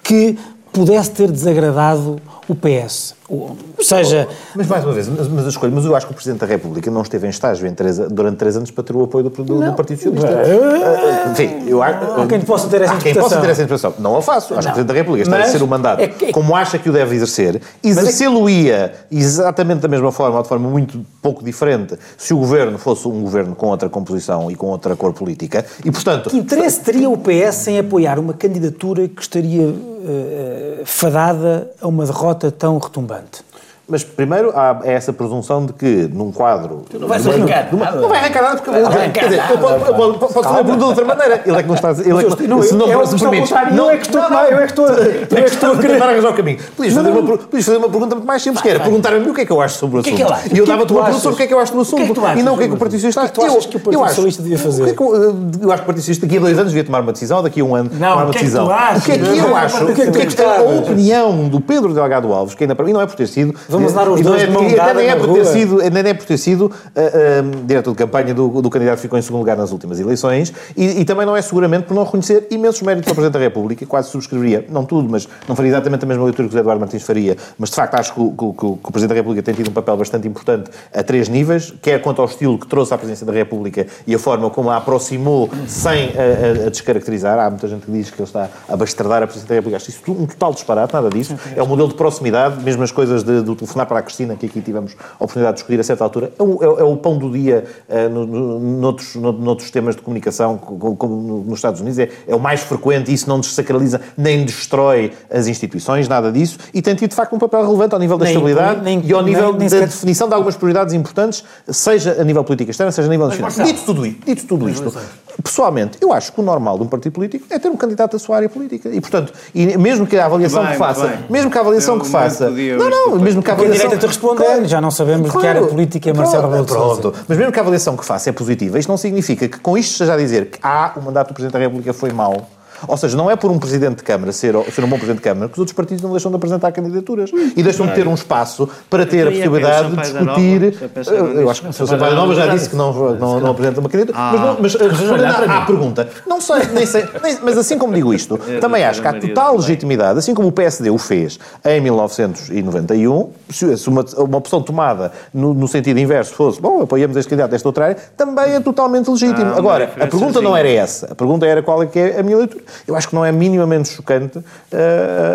que pudesse ter desagradado o PS. Ou seja. Mas mais uma vez, mas, mas, escolho, mas eu acho que o Presidente da República não esteve em estágio em três, durante três anos para ter o apoio do, do, do Partido Socialista. Uh, enfim, eu acho. Há quem possa ter essa interpretação. Quem possa ter essa interpretação. Não a faço. Acho não. que o Presidente da República está a ser o mandato é que, é como acha que o deve exercer. Exercê-lo-ia exatamente da mesma forma, ou de forma muito pouco diferente, se o governo fosse um governo com outra composição e com outra cor política. E, portanto. Que interesse teria o PS em apoiar uma candidatura que estaria uh, fadada a uma derrota tão retumbante? Mas primeiro há essa presunção de que num quadro. Tu não vais arrancar. Numa, não vai arrancar nada porque. Não vai arrancar quer dizer, eu posso, posso, fazer a pergunta de outra maneira. Ele é que não está. Ele é que não, se não, eu, se não permites. Não é que estou. Não, eu é que estou. Eu é que estou a querer arranjar o caminho. Podias fazer, uma, podias fazer uma pergunta muito mais simples, que era perguntar-me o que é que eu acho sobre o assunto. E eu dava-te uma pergunta sobre o que é que eu acho do assunto. E não o que é que o Partido Socialista acha. Tu achas que o Partido Socialista devia fazer? Eu acho que o Partido Socialista daqui a dois anos devia tomar uma decisão, daqui a um ano tomar uma decisão. O que é que eu acho? O que é que a opinião do Pedro Delgado Alves, que ainda para mim não é por ter sido. Vamos dar os dois e até nem é por ter sido, nem é por ter sido uh, uh, diretor de campanha do, do candidato que ficou em segundo lugar nas últimas eleições e, e, também não é seguramente por não reconhecer imensos méritos ao Presidente da República, quase subscreveria, não tudo, mas não faria exatamente a mesma leitura que o Eduardo Martins faria, mas de facto acho que o, que, que o Presidente da República tem tido um papel bastante importante a três níveis, quer quanto ao estilo que trouxe à Presidência da República e a forma como a aproximou sem a, a, a descaracterizar. Há muita gente que diz que ele está a bastardar a Presidência da República. Acho isso um total disparate, nada disso. É um modelo de proximidade, mesmo as coisas de, do telefonar para a Cristina, que aqui tivemos a oportunidade de discutir a certa altura, é o, é, é o pão do dia uh, no, no, noutros, no, noutros temas de comunicação, como, nos Estados Unidos, é, é, o mais frequente, isso não desacraliza nem destrói as instituições, nada disso, e tem tido de facto um papel relevante ao nível da nem, estabilidade nem, e ao nível nem, da definição de algumas prioridades importantes, seja a nível política externa, seja a nível nacional. Dito tudo isto, dito tudo isto pessoalmente, eu acho que o normal de um partido político é ter um candidato da sua área política. E, portanto, e mesmo que a avaliação bem, que faça, mesmo que a avaliação eu que faça, não, não, mesmo que a avaliação... A responder, claro, já não sabemos claro, de que área política é Marcelo Rebelo Pronto, mas mesmo que a avaliação que faça é positiva, isto não significa que com isto esteja a dizer que, ah, o mandato do Presidente da República foi mau, ou seja, não é por um Presidente de Câmara ser, ser um bom Presidente de Câmara que os outros partidos não deixam de apresentar candidaturas e deixam de ter um espaço para ter a possibilidade de discutir. Eu acho que o Sr. Sampaio Nova já disse que não, não, não apresenta uma candidatura. Ah. Mas, mas respondendo à pergunta, não sei, nem sei, mas assim como digo isto, também acho que há total legitimidade, assim como o PSD o fez em 1991, se uma, uma opção tomada no, no sentido inverso fosse, bom, apoiamos este candidato desta outra área, também é totalmente legítimo. Ah, Agora, a pergunta não era essa. A pergunta era qual é que é a minha leitura. Eu acho que não é minimamente chocante uh,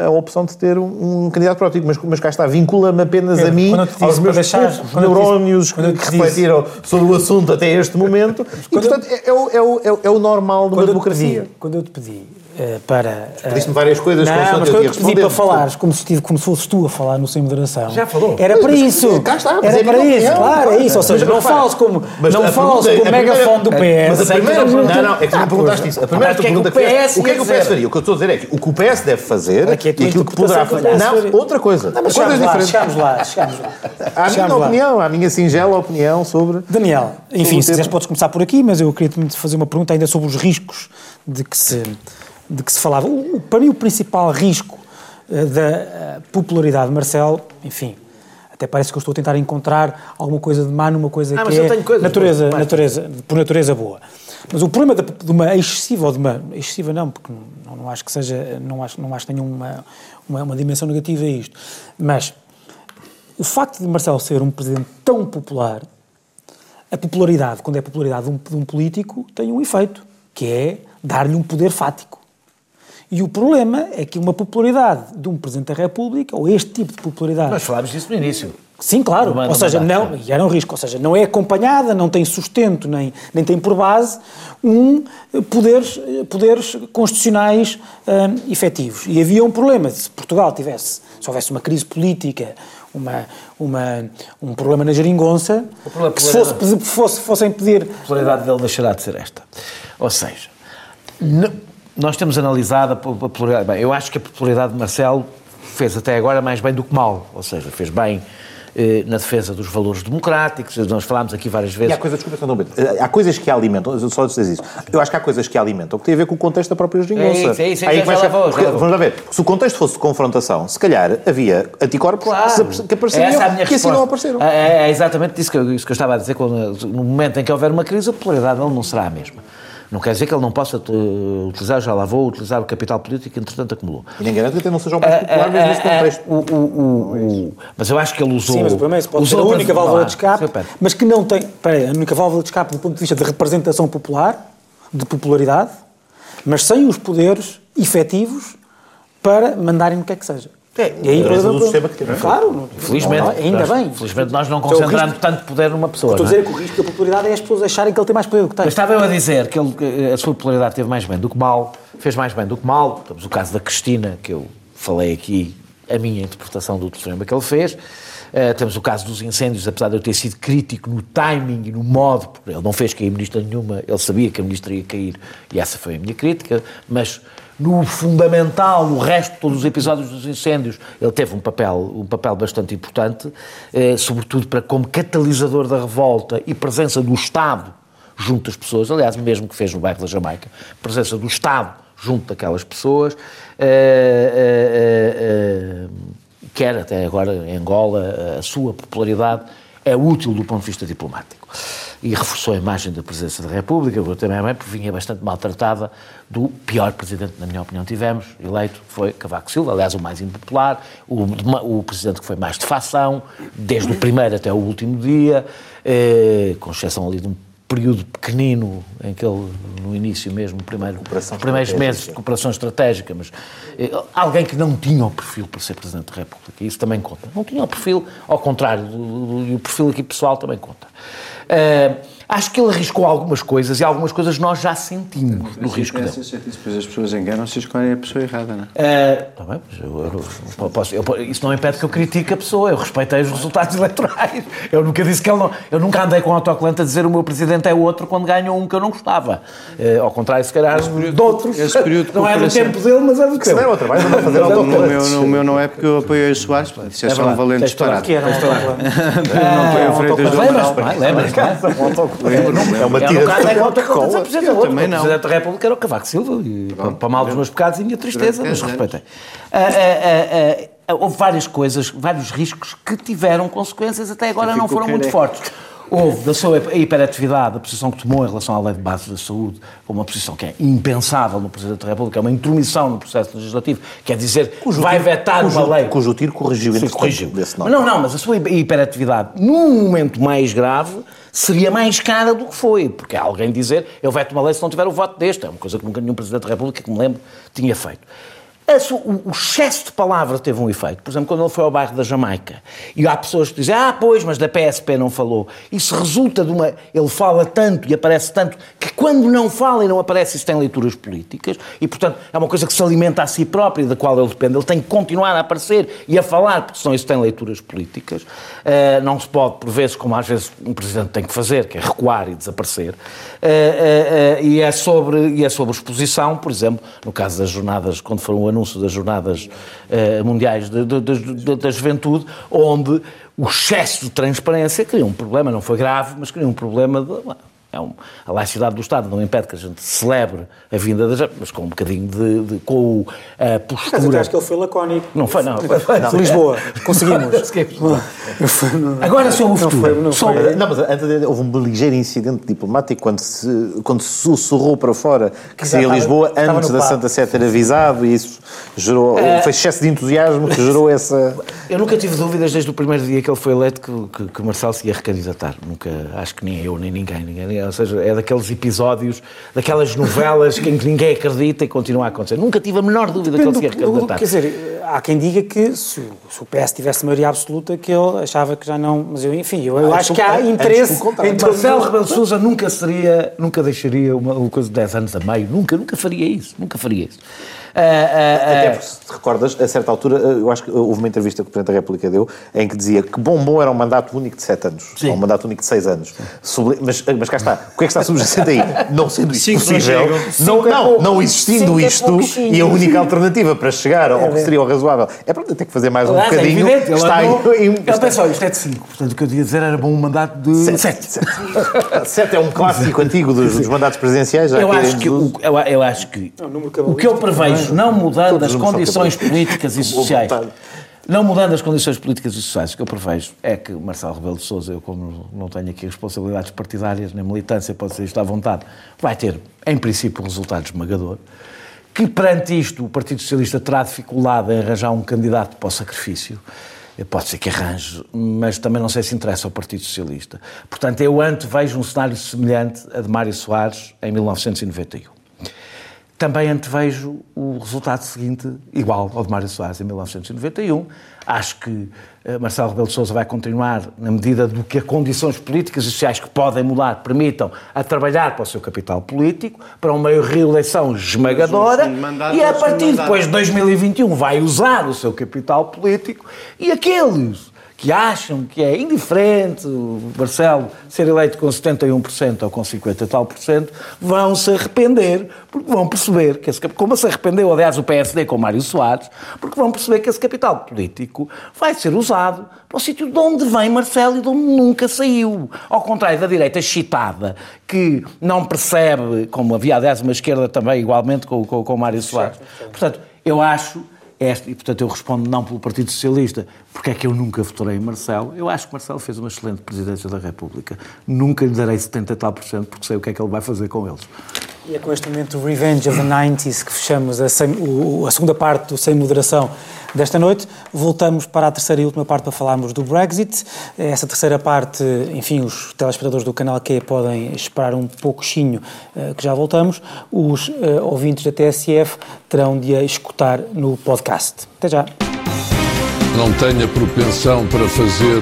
a opção de ter um, um candidato próprio, mas, mas cá está, vincula-me apenas a mim, aos meus deixar, neurónios que, que refletiram sobre o assunto até este momento, e portanto é, é, o, é, é o normal de uma democracia. Quando eu te pedi uh, para. Uh, Pediste-me várias coisas, não, mas eu te pedi para falar, como se, como se fosses tu a falar no Sem Moderação. Já falou. Era para isso. Cá está, era é para isso, claro, é isso. Ou seja, não fales como, não fales como megafone do PS. Mas a primeira. Não, não, é que tu me perguntaste isso. A primeira pergunta que. O que é que o PS faria? O que eu estou a dizer é que o que o PS deve fazer e aquilo que poderá fazer. Não, outra coisa. Coisas diferentes. Chegámos lá, chegámos lá. A minha opinião, a minha singela opinião sobre. Daniel, enfim, se quiseres podes começar por aqui, mas eu queria te fazer uma pergunta ainda sobre os riscos de que se de que se falava. O, para mim, o principal risco uh, da uh, popularidade de Marcelo, enfim, até parece que eu estou a tentar encontrar alguma coisa de má numa coisa ah, que é natureza, natureza, por natureza boa. Mas o problema de, de, uma excessiva, ou de uma excessiva não, porque não, não acho que seja, não acho, não acho que tenha uma, uma, uma dimensão negativa a isto, mas o facto de Marcelo ser um presidente tão popular, a popularidade, quando é a popularidade de um, de um político, tem um efeito, que é dar-lhe um poder fático. E o problema é que uma popularidade de um Presidente da República, ou este tipo de popularidade... Nós falámos disso no início. Sim, claro. ou seja, não, e era um risco, ou seja, não é acompanhada, não tem sustento, nem, nem tem por base um poderes, poderes constitucionais hum, efetivos. E havia um problema, se Portugal tivesse, se houvesse uma crise política, uma, uma, um problema na geringonça, que se fosse, fosse, fossem pedir... A popularidade dele deixará de ser esta. Ou seja, nós temos analisado a popularidade. Bem, eu acho que a popularidade de Marcelo fez até agora mais bem do que mal, ou seja, fez bem eh, na defesa dos valores democráticos, nós falámos aqui várias vezes. E há coisas, desculpa, não, eh, há coisas que alimentam, só dizer isso, eu acho que há coisas que alimentam que têm a ver com o contexto da própria geringonça. É isso, é isso, Aí já vou, Vamos lá ver, se o contexto fosse de confrontação, se calhar havia anticorpos claro. que apareceriam, é que assim não apareceram. É, é exatamente isso que, eu, isso que eu estava a dizer, quando, no momento em que houver uma crise, a popularidade não será a mesma. Não quer dizer que ele não possa uh, utilizar, já lá vou, utilizar o capital político que entretanto acumulou. E nem garante que até não seja o mais popular, mas nesse contexto. O, o, o, mas eu acho que ele usou... Sim, mas é pode ser a única válvula de escape, mas que não tem... Peraí, a única válvula de escape do ponto de vista de representação popular, de popularidade, mas sem os poderes efetivos para mandarem o que é que seja. É, e aí, é do sistema que temos. Claro, felizmente, não, ainda nós, bem. Felizmente nós não concentramos risco, tanto poder numa pessoa. Estou a dizer é? que o risco da popularidade é as pessoas acharem que ele tem mais poder do que tem. Mas estava eu a dizer que ele, a sua popularidade teve mais bem do que mal, fez mais bem do que mal. Temos o caso da Cristina, que eu falei aqui, a minha interpretação do telefonema que ele fez. Uh, temos o caso dos incêndios, apesar de eu ter sido crítico no timing e no modo, porque ele não fez cair ministra nenhuma, ele sabia que a ministra ia cair, e essa foi a minha crítica, mas no fundamental, o resto todos os episódios dos incêndios, ele teve um papel, um papel bastante importante, eh, sobretudo para como catalisador da revolta e presença do Estado junto às pessoas, aliás, mesmo que fez no bairro da Jamaica, presença do Estado junto daquelas pessoas, eh, eh, eh, eh quer até agora em Angola, a sua popularidade é útil do ponto de vista diplomático e reforçou a imagem da Presidência da República, eu também bem, porque vinha bastante maltratada do pior Presidente, na minha opinião, tivemos, eleito, foi Cavaco Silva, aliás, o mais impopular, o, o Presidente que foi mais de fação, desde o primeiro até o último dia, eh, com exceção ali de um período pequenino em que ele, no início mesmo, primeiro, primeiros meses de cooperação estratégica, mas eh, alguém que não tinha o perfil para ser Presidente da República, isso também conta. Não tinha o perfil, ao contrário, e o perfil aqui pessoal também conta. Uh, acho que ele arriscou algumas coisas e algumas coisas nós já sentimos no risco dele. Depois as pessoas enganam-se e escolhem a pessoa errada, não é? Uh, tá bem, mas eu, posso, isso não impede que eu critique a pessoa, eu respeitei os resultados eleitorais. Eu nunca disse que ele não. Eu nunca andei com o autocolante a dizer o meu presidente é outro quando ganhou um que eu não gostava. Uh, ao contrário, se calhar, de outros. Não é do tempo dele, mas é do tempo. Não é outra, vai fazer o meu, não é porque eu apoiei o Soares, isso é, só um valente Eu não apoio o Freitas do Amaral. Lembras, é uma tira de Coca-Cola. O Presidente da República era o Cavaco Silva, e para mal dos meus pecados e minha tristeza, mas respeitei. Ah, ah, ah, houve várias coisas, vários riscos que tiveram consequências, até agora não foram muito fortes. Houve da sua hiperatividade, a posição que tomou em relação à lei de base da saúde, uma posição que é impensável no Presidente da República, é uma intromissão no processo legislativo, quer dizer, cujo vai tiro, vetar cujo, uma lei. Cujo tiro corrigiu, Sim, corrigiu. Desse não, não, mas a sua hiperatividade, num momento mais grave, seria mais cara do que foi, porque há alguém dizer, eu veto uma lei se não tiver o voto deste, é uma coisa que nunca nenhum Presidente da República, que me lembro, tinha feito o excesso de palavra teve um efeito. Por exemplo, quando ele foi ao bairro da Jamaica e há pessoas que dizem, ah, pois, mas da PSP não falou. Isso resulta de uma. Ele fala tanto e aparece tanto que quando não fala e não aparece, isso tem leituras políticas e, portanto, é uma coisa que se alimenta a si próprio e da qual ele depende. Ele tem que continuar a aparecer e a falar, porque senão isso tem leituras políticas. Uh, não se pode, por vezes, como às vezes um presidente tem que fazer, que é recuar e desaparecer. Uh, uh, e, é sobre, e é sobre exposição, por exemplo, no caso das jornadas, quando foram anúncio das Jornadas uh, Mundiais de, da Juventude, onde o excesso de transparência criou um problema, não foi grave, mas criou um problema de, é um, a laicidade do Estado não impede que a gente celebre a vinda das mas com um bocadinho de, de com a postura. Mas eu acho que ele foi lacónico. Não foi, não. Foi, não. Lisboa, conseguimos. Agora sobre o futuro. Não, foi, não, foi. não, mas antes de, houve um ligeiro incidente diplomático quando se, quando se sussurrou para fora que seria Lisboa antes da Santa Sé ter avisado e isso gerou, é... foi excesso de entusiasmo que gerou essa... Eu nunca tive dúvidas desde o primeiro dia que ele foi eleito que, que, que Marcelo se ia recandidatar. Nunca, acho que nem eu, nem ninguém, ninguém. Ou seja, é daqueles episódios, daquelas novelas em que ninguém acredita e continua a acontecer. Nunca tive a menor dúvida Depende que ele se ia recandidatar. Quer dizer, há quem diga que se, o PS tivesse maioria absoluta que ele achava que já não... Mas eu, enfim, eu, eu ah, acho que há interesse... Em Marcelo Rebelo de Sousa nunca seria, nunca deixaria uma, uma coisa de 10 anos a meio. Nunca, nunca faria isso. Nunca faria isso. Uh, uh, Até porque, se te recordas, a certa altura, eu acho que houve uma entrevista que o Presidente da República deu em que dizia que bom, bom era um mandato único de 7 anos, Sim. ou um mandato único de 6 anos. Mas, mas cá está, o que é que está subjacente aí? Não sendo isso possível, não, não, não existindo isto e a única alternativa para chegar ao que seria o razoável é para ter que fazer mais um bocadinho. É evidente, está ele, aí, ele pensou, isto é de 5, portanto o que eu ia dizer era bom um mandato de 7. 7 é um clássico antigo dos, dos mandatos presidenciais. Eu acho, que, o, eu, eu acho que o que eu prevejo, não mudando as condições políticas e sociais. Não mudando as condições políticas e sociais, o que eu prevejo é que Marcelo Rebelo de Sousa, eu como não tenho aqui responsabilidades partidárias, nem militância, pode ser isto à vontade, vai ter, em princípio, um resultado esmagador, que perante isto o Partido Socialista terá dificuldade em arranjar um candidato para o sacrifício, pode ser que arranje, mas também não sei se interessa ao Partido Socialista. Portanto, eu antevejo um cenário semelhante a de Mário Soares em 1991 também antevejo o resultado seguinte igual ao de Mário Soares em 1991. Acho que eh, Marcelo Rebelo de Sousa vai continuar, na medida do que as condições políticas e sociais que podem mudar permitam, a trabalhar para o seu capital político, para uma reeleição esmagadora, e a partir depois de 2021 vai usar o seu capital político e aqueles que acham que é indiferente o Marcelo ser eleito com 71% ou com 50 tal por cento, vão se arrepender, porque vão perceber que esse como se arrependeu, aliás, o PSD com Mário Soares, porque vão perceber que esse capital político vai ser usado para o sítio de onde vem Marcelo e de onde nunca saiu. Ao contrário da direita chitada, que não percebe, como havia, aliás, uma esquerda também, igualmente com, com, com Mário Soares. Portanto, eu acho esta, e portanto eu respondo não pelo Partido Socialista, porque é que eu nunca votarei em Marcelo. Eu acho que Marcelo fez uma excelente presidência da República. Nunca lhe darei 70 tal por cento, porque sei o que é que ele vai fazer com eles. E é com este momento Revenge of the 90s que fechamos a, sem, o, a, segunda parte do Sem Moderação desta noite. Voltamos para a terceira e última parte para falarmos do Brexit. Essa terceira parte, enfim, os telespectadores do canal Q podem esperar um pouquinho uh, que já voltamos. Os uh, ouvintes da TSF terão de a escutar no podcast. Até já não tenha propensão para fazer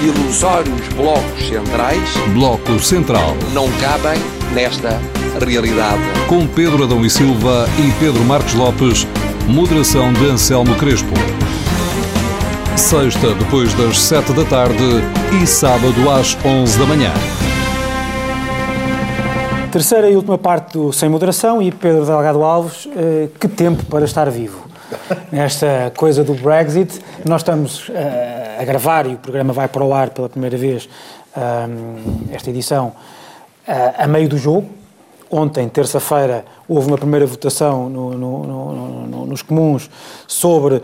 ilusórios blocos centrais. Bloco Central. Não cabem nesta realidade. Com Pedro Adão e Silva e Pedro Marcos Lopes, moderação de Anselmo Crespo. Sexta, depois das sete da tarde e sábado às onze da manhã. Terceira e última parte do Sem Moderação e Pedro Delgado Alves, eh, que tempo para estar vivo nesta coisa do Brexit. Nós estamos uh, a gravar e o programa vai para o ar pela primeira vez, um, esta edição, uh, a meio do jogo. Ontem, terça-feira, houve uma primeira votação no, no, no, nos comuns sobre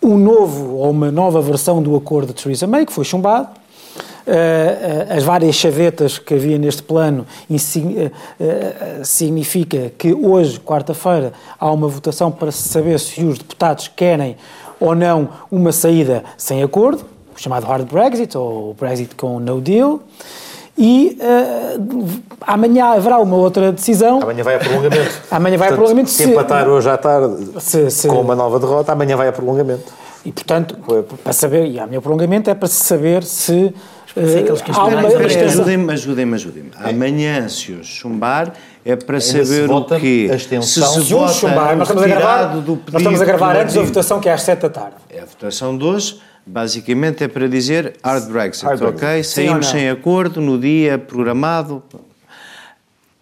um novo ou uma nova versão do acordo de Theresa May, que foi chumbado. Eh, eh, as várias chavetas que havia neste plano eh, significa que hoje, quarta-feira, há uma votação para saber se os deputados querem ou não uma saída sem acordo, o chamado hard Brexit ou Brexit com no deal. E uh, amanhã haverá uma outra decisão. Amanhã vai a prolongamento. amanhã vai Portanto, a prolongamento. Se, se empatar hoje à tarde se, se, com uma nova derrota, amanhã vai a prolongamento. E, portanto, para saber, e há meu prolongamento, é para saber se. Uh, ajudem-me, ajudem-me, ajudem-me. Amanhã, se o chumbar, é para saber o quê? Se se, se vota chumbar, nós estamos a gravar, nós estamos a gravar antes da votação, que é às 7 da tarde. É a votação de hoje. Basicamente é para dizer hard Brexit, hard ok? Brexit. Saímos sem acordo no dia programado.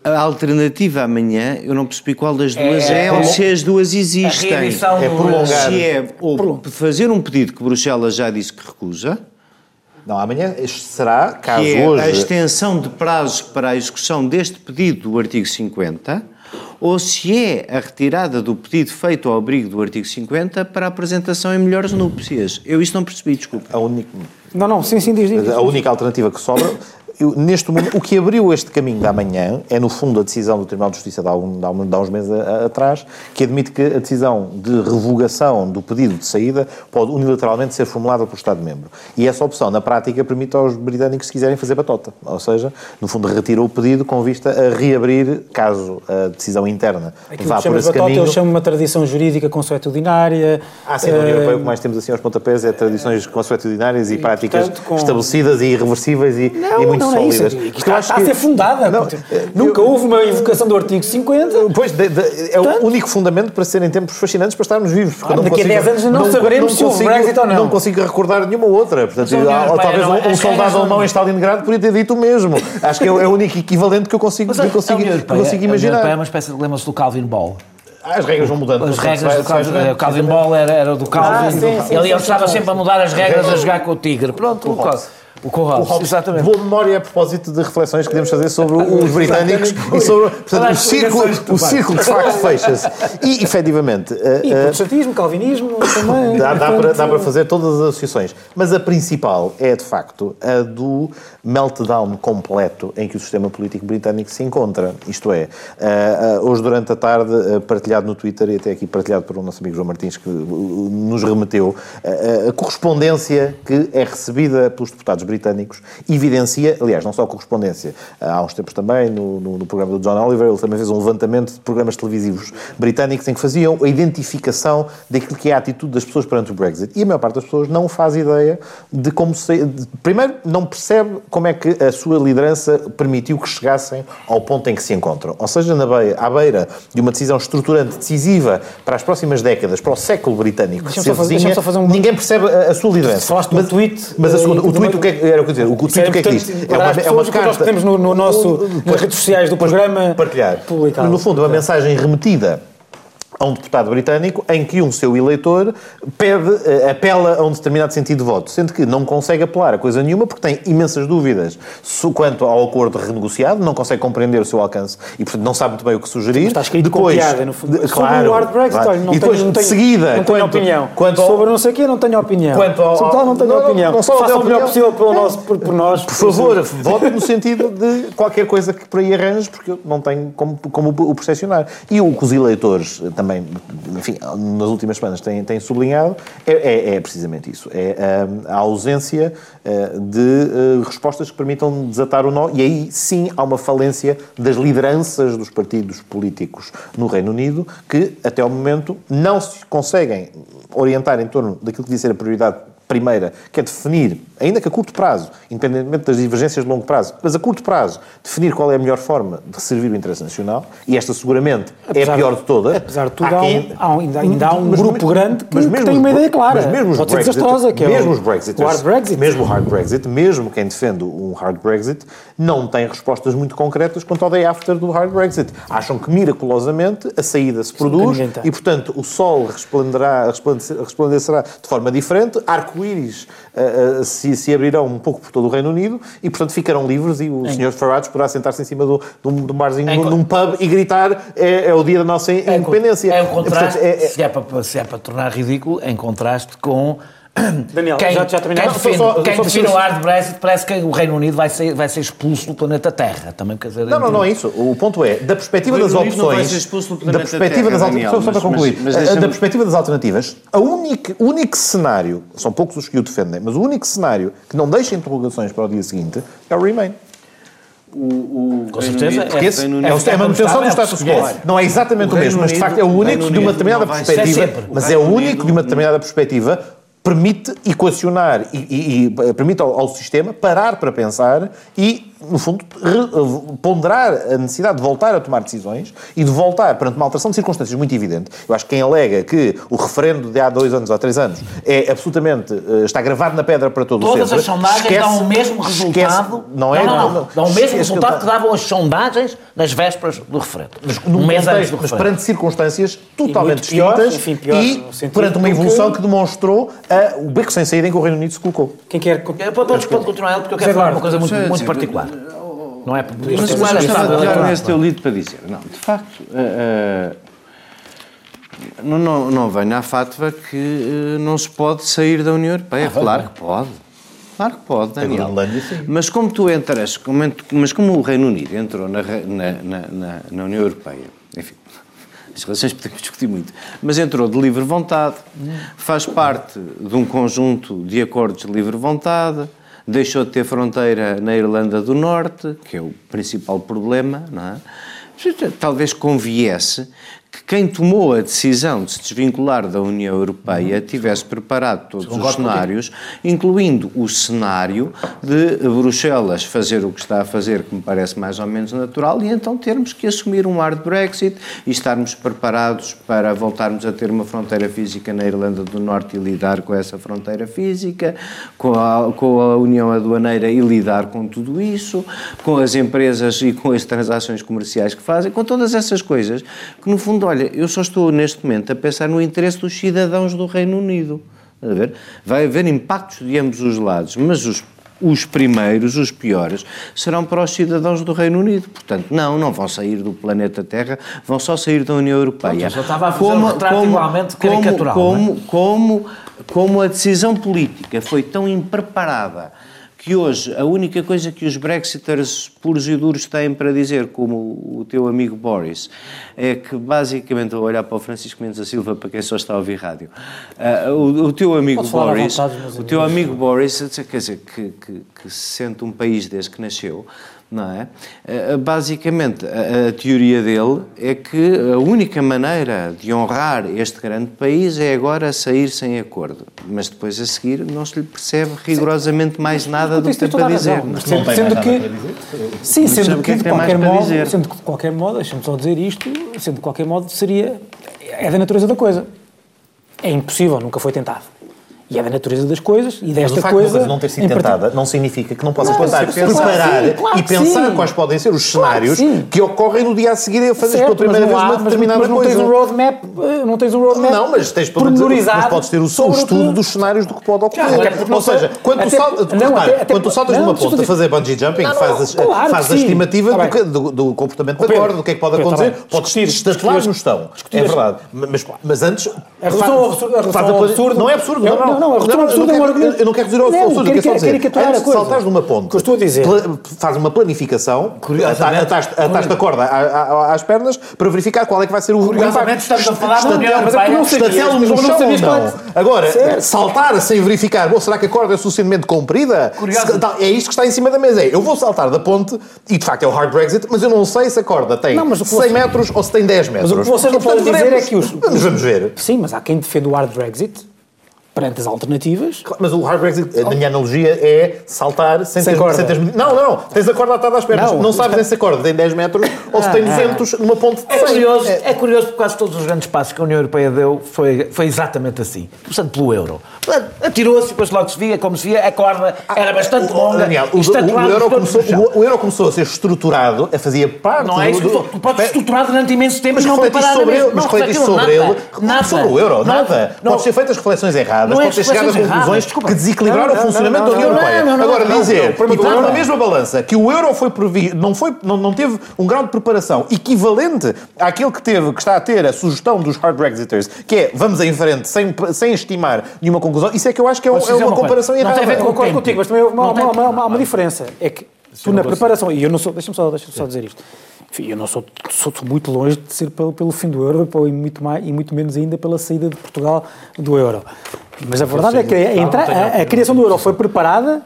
A alternativa amanhã, eu não percebi qual das duas é, é, é ou se as duas existem. é prolongar. Se é ou fazer um pedido que Bruxelas já disse que recusa. Não, amanhã será, caso que é hoje... a extensão de prazos para a execução deste pedido do artigo 50, ou se é a retirada do pedido feito ao abrigo do artigo 50 para a apresentação em melhores núpcias. Eu isso não percebi, desculpa. A única... Não, não, sim, sim, diz, diz. A única alternativa que sobra eu, neste momento, o que abriu este caminho da manhã é, no fundo, a decisão do Tribunal de Justiça de há, um, de há uns meses a, a, atrás, que admite que a decisão de revogação do pedido de saída pode unilateralmente ser formulada pelo Estado-membro. E essa opção, na prática, permite aos britânicos, se quiserem, fazer batota. Ou seja, no fundo, retira o pedido com vista a reabrir, caso a decisão interna Aquilo vá por esse batota, caminho. Eu chamo uma tradição jurídica consuetudinária. Ah, sim, na União Europeia o que mais temos assim aos pontapés é tradições consuetudinárias e, e práticas portanto, com... estabelecidas e irreversíveis e, não, e muito não, não. É isso, está, está a ser fundada. Não, Nunca eu, houve uma invocação do artigo 50. Pois, de, de, é Portanto, o único fundamento para serem tempos fascinantes para estarmos vivos. Ah, daqui consigo, a 10 anos não, não saberemos não se houve Brexit ou não. Não consigo recordar nenhuma outra. Portanto, ou, talvez um, um soldado alemão em Stalingrado poderia ter dito o mesmo. Acho que é, o é único equivalente que eu consigo, que eu consigo, que eu consigo imaginar. É uma espécie de lema-se do Calvin Ball. As regras vão mudando. As regras do Calvin, o Calvin Ball era, era do Calvin. Ah, sim, sim, ele, ele estava sempre a mudar as regras a jogar com o Tigre. Pronto, o o O exatamente. Boa memória a propósito de reflexões que podemos fazer sobre os britânicos e sobre portanto, o, círculo, o círculo de facto fecha-se. E, efetivamente... E uh, protestantismo, calvinismo também. Dá, dá, para, dá para fazer todas as associações. Mas a principal é, de facto, a do meltdown completo em que o sistema político britânico se encontra. Isto é, uh, uh, hoje durante a tarde, partilhado no Twitter e até aqui partilhado por um nosso amigo João Martins, que nos remeteu, a correspondência que é recebida pelos deputados britânicos, evidencia, aliás, não só a correspondência, há uns tempos também, no, no, no, programa do John Oliver, ele também fez um levantamento de programas televisivos britânicos em que faziam a identificação daquilo que é a atitude das pessoas perante o Brexit. E a maior parte das pessoas não faz ideia de como se. De, primeiro, não percebe como é que a sua liderança permitiu que chegassem ao ponto em que se encontram. Ou seja, na beira, à beira de uma decisão estruturante, decisiva para as próximas décadas, para o século britânico que se avizinha, um... ninguém percebe a, a sua liderança. Falaste mas, tweet. Mas a segunda, o tweet, o que é, era o que eu dizer, o tweet o que é que diz? É uma, é uma carta. Nós temos no, no nosso, nas redes sociais do programa. Partilhar. Publicado. No fundo, uma mensagem remetida a um deputado britânico em que um seu eleitor pede, eh, apela a um determinado sentido de voto, sendo que não consegue apelar a coisa nenhuma porque tem imensas dúvidas quanto ao acordo renegociado, não consegue compreender o seu alcance e, portanto, não sabe muito bem o que sugerir. Está escrito depois, com piada, no fundo. De, claro, Sobre o hard Brexit, claro. olha, não e depois, tenho, não tenho, seguida, não tenho quanto, opinião. Quanto ao, Sobre não sei o quê, não tenho opinião. Quanto ao, Sobre tal, não tenho não, opinião. Não, não Faça o melhor possível pelo nosso, por, por nós. Por favor, vote no sentido de qualquer coisa que por aí arranjes, porque eu não tenho como, como o percepcionar. E o que os eleitores também, enfim, enfim, nas últimas semanas tem, tem sublinhado, é, é, é precisamente isso. É hum, a ausência uh, de uh, respostas que permitam desatar o nó, e aí sim há uma falência das lideranças dos partidos políticos no Reino Unido, que até ao momento não se conseguem orientar em torno daquilo que diz ser a prioridade primeira, que é definir, ainda que a curto prazo, independentemente das divergências de longo prazo, mas a curto prazo, definir qual é a melhor forma de servir o interesse nacional, e esta seguramente apesar, é a pior de todas. Apesar de tudo, há, quem... há um, ainda, ainda há um mas, grupo mas, grande que, que tem uma ideia clara. Mas mesmo os Pode Brexit, ser desastrosa, que é mesmo os Brexit, o hard Brexit. Mesmo o hard Brexit, mesmo quem defende um hard Brexit, não tem respostas muito concretas quanto ao day after do hard Brexit. Acham que miraculosamente a saída se produz e, portanto, o sol resplenderá, resplandecerá de forma diferente, arco-íris uh, uh, se, se, abrirão um pouco por todo o Reino Unido e, portanto, ficarão livres e o em... Sr. Farage poderá sentar-se em cima do, do, do barzinho, em... num pub e gritar é, é, o dia da nossa independência. É um contraste, é, portanto, é, se, é para, se é para tornar ridículo, em contraste com Daniel, quem, já, já terminaste? Quem define, só, quem só define o hard Brexit parece que o Reino Unido vai ser, vai ser expulso do planeta Terra. Também, quer dizer, não, não, não é isso. O ponto é, da perspectiva das opções... Não vai ser expulso do planeta da perspectiva Terra, das Daniel, só para concluir. Mas, mas da perspectiva das alternativas, o único, único cenário, são poucos os que o defendem, mas o único cenário que não deixa interrogações para o dia seguinte é o Remain. O, o Com certeza. Unido, é, esse, é, é, a manutenção do status quo. Não é exatamente o, o mesmo, mas de facto é o único de uma determinada perspectiva. Mas é o único de uma determinada perspectiva permite equacionar e, e, e permite ao, ao, sistema parar para pensar e no fundo, ponderar a necessidade de voltar a tomar decisões e de voltar perante uma alteração de circunstâncias muito evidente. Eu acho que quem alega que o referendo de há dois anos ou três anos é absolutamente, eh, está gravado na pedra para todo Todas o sempre. Todas as sondagens esquece, dão o mesmo resultado. Esquece, não é? Não, não, não, dão o mesmo resultado que, que, davam as sondagens nas vésperas do referendo. Mas, um mês contexto, antes do mas perante circunstâncias totalmente distintas enfim, pior, e perante uma evolução que demonstrou uh, o beco sem saída em que o Reino Unido se colocou. Quem quer... Pode, pode continuar, porque eu quero falar uma coisa muito, muito particular. Não é porque mas, mas, mas estava de olhar nesse teu lido para dizer, não, de facto, uh, uh, não, não, não venho à fátva que uh, não se pode sair da União Europeia. Ah, claro que pode. Claro que pode, Daniel. Mas como tu entras, como, mas como o Reino Unido entrou na, na, na, na União Europeia, enfim, as relações podemos discutir muito, mas entrou de livre vontade, faz parte de um conjunto de acordos de livre vontade, deixou de ter fronteira na Irlanda do Norte, que é o principal problema, não é? Talvez conviesse que quem tomou a decisão de se desvincular da União Europeia tivesse preparado todos os cenários, incluindo o cenário de Bruxelas fazer o que está a fazer, que me parece mais ou menos natural, e então termos que assumir um hard Brexit e estarmos preparados para voltarmos a ter uma fronteira física na Irlanda do Norte e lidar com essa fronteira física, com a, com a União Aduaneira e lidar com tudo isso, com as empresas e com as transações comerciais que fazem, com todas essas coisas que, no fundo, fundo, olha, eu só estou neste momento a pensar no interesse dos cidadãos do Reino Unido. A ver? Vai haver impactos de ambos os lados, mas os, os primeiros, os piores, serão para os cidadãos do Reino Unido. Portanto, não, não vão sair do planeta Terra, vão só sair da União Europeia. eu estava a fazer como, um retrato como, igualmente caricatural. Como, é? como, como a decisão política foi tão impreparada que hoje a única coisa que os Brexiters puros e duros têm para dizer, como o teu amigo Boris, é que basicamente, vou olhar para o Francisco Mendes da Silva, para quem só está a ouvir rádio, uh, o, o, teu amigo Boris, vontade, o teu amigo Boris, quer dizer, que, que, que se sente um país desde que nasceu, não é? Eh, basicamente, a, a, teoria dele é que a única maneira de honrar este grande país é agora sair sem acordo. Mas depois a seguir não se lhe percebe rigorosamente mais nada do que tem para dizer. Mas sendo, sendo que, sim, sendo que, é que de qualquer modo, sendo que de qualquer modo, deixa-me só dizer isto, sendo de qualquer modo seria, é da natureza da coisa. É impossível, nunca foi tentado. E é da natureza das coisas e desta mas coisa. Mas não ter sido tentada não significa que não possa tentar preparar sim, claro e pensar sim. quais podem ser os cenários claro que, que, ocorrem no dia a seguir a fazer pela primeira vez uma determinada mas, mas não Tens um roadmap, eh, não tens um roadmap. Não, mas tens pormenorizado. Mas podes ter o, o estudo dos cenários do que pode ocorrer. Ou seja, quando tu saltas, quando tu saltas numa ponta a fazer bungee jumping, fazes a estimativa do comportamento da corda, do que é que pode acontecer, podes estatelar no chão. É verdade. Mas antes. A resolução absurda. Não é absurdo, não. Não, a resolução absurda argumento. Eu não quero dizer ao não, absurdo, quero só dizer. Antes de saltares numa ponte, que eu estou a dizer. faz uma planificação, ataste a corda às pernas para verificar qual é que vai ser o Curiosamente estamos a falar da União Europeia. Estatelo no chão ou não. Agora, saltar sem verificar, bom, será que a corda é suficientemente comprida? É isto que está em cima da mesa. Eu vou saltar da ponte, e de facto é o hard Brexit, mas eu não sei se a corda tem 100 metros ou se tem 10 metros. Mas o que vocês não podem dizer é que os... Vamos ver. Sim, mas há quem defenda o hard Brexit perante as alternativas. Mas o hard Brexit, na minha analogia, é saltar sem, sem ter, corda. Sem ter, não, não. Tens a corda atada às pernas. Não, não sabes se a corda tem 10 metros ou se tem 200 ah, numa ponte de é curioso, é. é curioso porque quase todos os grandes passos que a União Europeia deu foi, foi exatamente assim. Começando pelo euro. Atirou-se, depois logo se via, como se via, a corda era bastante longa. Daniel, o, o, o, euro começou, o, euro começou a ser estruturado, a fazia parte... Não é isso, do, tu podes estruturar durante imenso tempo mas não preparar sobre ele. Mas refletiste sobre ele. Nada. Sobre o euro, nada. Pode ser feitas reflexões erradas, pode ter chegado a conclusões que desequilibraram o funcionamento da União Europeia. Agora, dizer, e pôr na mesma balança, que o euro foi previsto, não, foi, não, não teve um grau de preparação equivalente àquele que teve, que está a ter a sugestão dos hard Brexiters, que é vamos em frente sem, sem estimar nenhuma conclusão, isso é que eu acho que é, é uma comparação errada. Não tem a ver com concordo contigo, mas também há uma, uma, uma, uma, diferença. É que tu na preparação, e eu não sou, deixa-me só, deixa só dizer isto, enfim, eu não sou, sou muito longe de ser pelo, pelo fim do euro e muito, mais, e muito menos ainda pela saída de Portugal do euro. Mas a verdade é que a, entra, a, a, criação do euro foi preparada,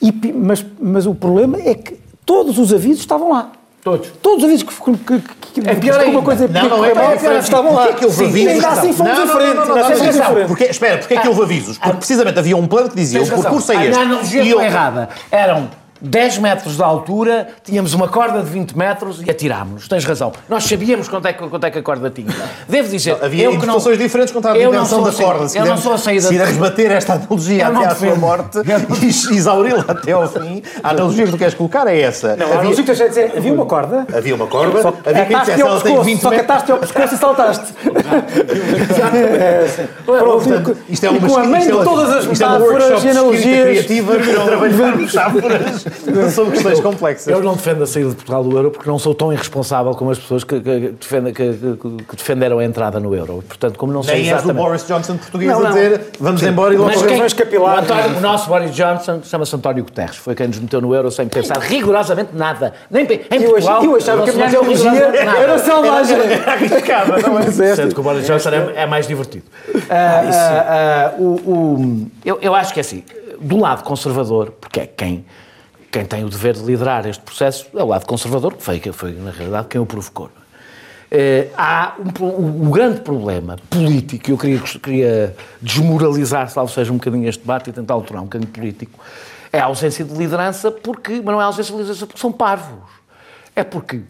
e, mas, mas o problema é que todos os avisos estavam lá. Todos. Todos os avisos que, que, que, é pior uma coisa não, não, é diferente. estavam lá. Porque é que houve avisos? Ainda assim fomos não, em frente. Não, não, não, não, porque, espera, porque é que houve avisos? Porque precisamente havia um plano que dizia o percurso é este. A analogia foi errada. Eram 10 metros de altura, tínhamos uma corda de 20 metros e atirámos-nos. Tens razão. Nós sabíamos quanto é, que, quanto é que a corda tinha. Devo dizer. Não, havia interpretações diferentes quanto à dimensão da corda. Se eu não sou a saída. Se esta analogia até à sua morte e exauri-la até ao fim, a analogia que tu queres colocar é essa. Não, havia, a analogia que dizer, havia uma corda. Havia uma corda. Só, havia quem dissesse, ela tem 20 Só que ataste ao pescoço e saltaste. Portanto, isto é uma com a mãe de todas as metáforas e analogias criativa para trabalhar metáforas sobre questões complexas. Eu não defendo a saída de Portugal do euro porque não sou tão irresponsável como as pessoas que, que, defendem, que, que defenderam a entrada no euro. Portanto, como não sei Nem exatamente... és o Boris Johnson português não, não. a dizer vamos Sim. embora e logo vamos capilar. O, António, o nosso Boris Johnson chama-se António Guterres. Foi quem nos meteu no euro sem pensar rigorosamente nada. Nem em eu Portugal... Eu achava que a minha ideologia era selvagem. Era arriscada, não é? Sendo que o Boris Johnson é, é mais divertido. Uh, uh, uh, o, o, eu, eu acho que é assim, do lado conservador, porque é quem quem tem o dever de liderar este processo é o lado conservador, que foi, que foi na realidade, quem o provocou. Eh, há um, um, um, grande problema político, eu queria, queria desmoralizar, salvo seja um bocadinho este debate e tentar alterar um bocadinho político, é a ausência de liderança, porque, mas não é a ausência de liderança porque são parvos. É porque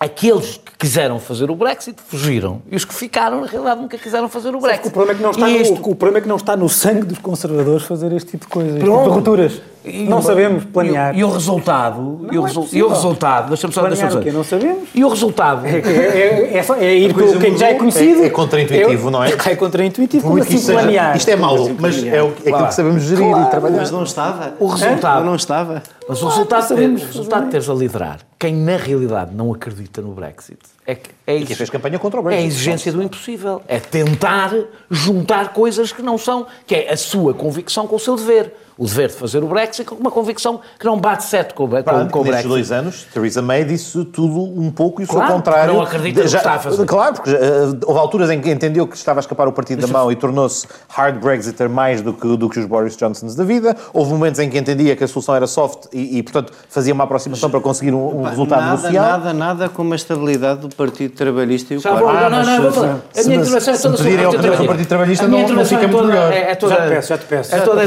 aqueles que quiseram fazer o Brexit fugiram e os que ficaram, na realidade, nunca quiseram fazer o Brexit. O problema, é que não está isto... no, o problema é que não está no sangue dos conservadores fazer este tipo de coisas, tipo de rupturas. E, não sabemos planear. E, e o resultado, e o, é e o resultado, deixa-me só deixa o Não sabemos. E o resultado é, é, é, é ir com quem já é conhecido. É, contraintuitivo, não é? É contraintuitivo, como assim planear? Isto é mau, mas é, o, é aquilo que sabemos gerir claro, e trabalhar. Mas não estava. O resultado. não estava. Mas o resultado, sabemos, o resultado de teres a liderar, quem na realidade não acredita no Brexit, é que é e quem fez campanha contra o Brexit. É a exigência do impossível. É tentar juntar coisas que não são, que é a sua convicção com o seu dever o dever de fazer o Brexit com uma convicção que não bate certo com, com, com o Brexit. dois anos, Theresa May disse tudo um pouco e o claro, seu contrário. Não acredita no que está a fazer. Claro, porque uh, houve alturas em que entendeu que estava a escapar o partido da mão e tornou-se hard Brexiter mais do que, do que os Boris Johnsons da vida. Houve momentos em que entendia que a solução era soft e, e portanto, fazia uma aproximação para conseguir um, um resultado nada, negociado. Nada, nada como a estabilidade do Partido Trabalhista e o Já vou, não, não, não, vou falar. A minha intervenção é toda sobre o Partido Trabalhista, não, não fica muito melhor. É toda, já te peço, já te peço. É toda a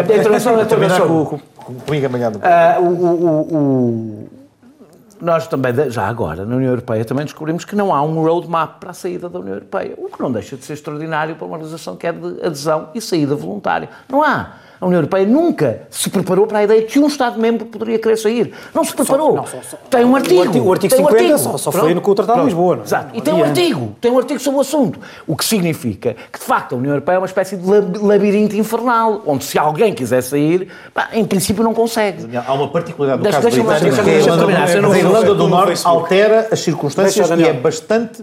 intervenção a terminar com, comigo amanhã. Uh, o, o, o, nós também, já agora, na União Europeia, também descobrimos que não há um roadmap para a saída da União Europeia, o que não deixa de ser extraordinário para uma organização que é de adesão e saída voluntária. Não há. A União Europeia nunca se preparou para a ideia de que um Estado-membro poderia querer sair. Não se preparou. Só, não, só, só, tem um artigo. O artigo, o artigo 50 um artigo. só, só foi no com o Tratado de Lisboa. Não? É? Exato. E tem um artigo. Tem um artigo sobre o assunto. O que significa que, de facto, a União Europeia é uma espécie de labirinto infernal, onde se alguém quiser sair, pá, em princípio não consegue. Há uma particularidade do caso britânico que é a Irlanda do Norte altera as circunstâncias e é bastante...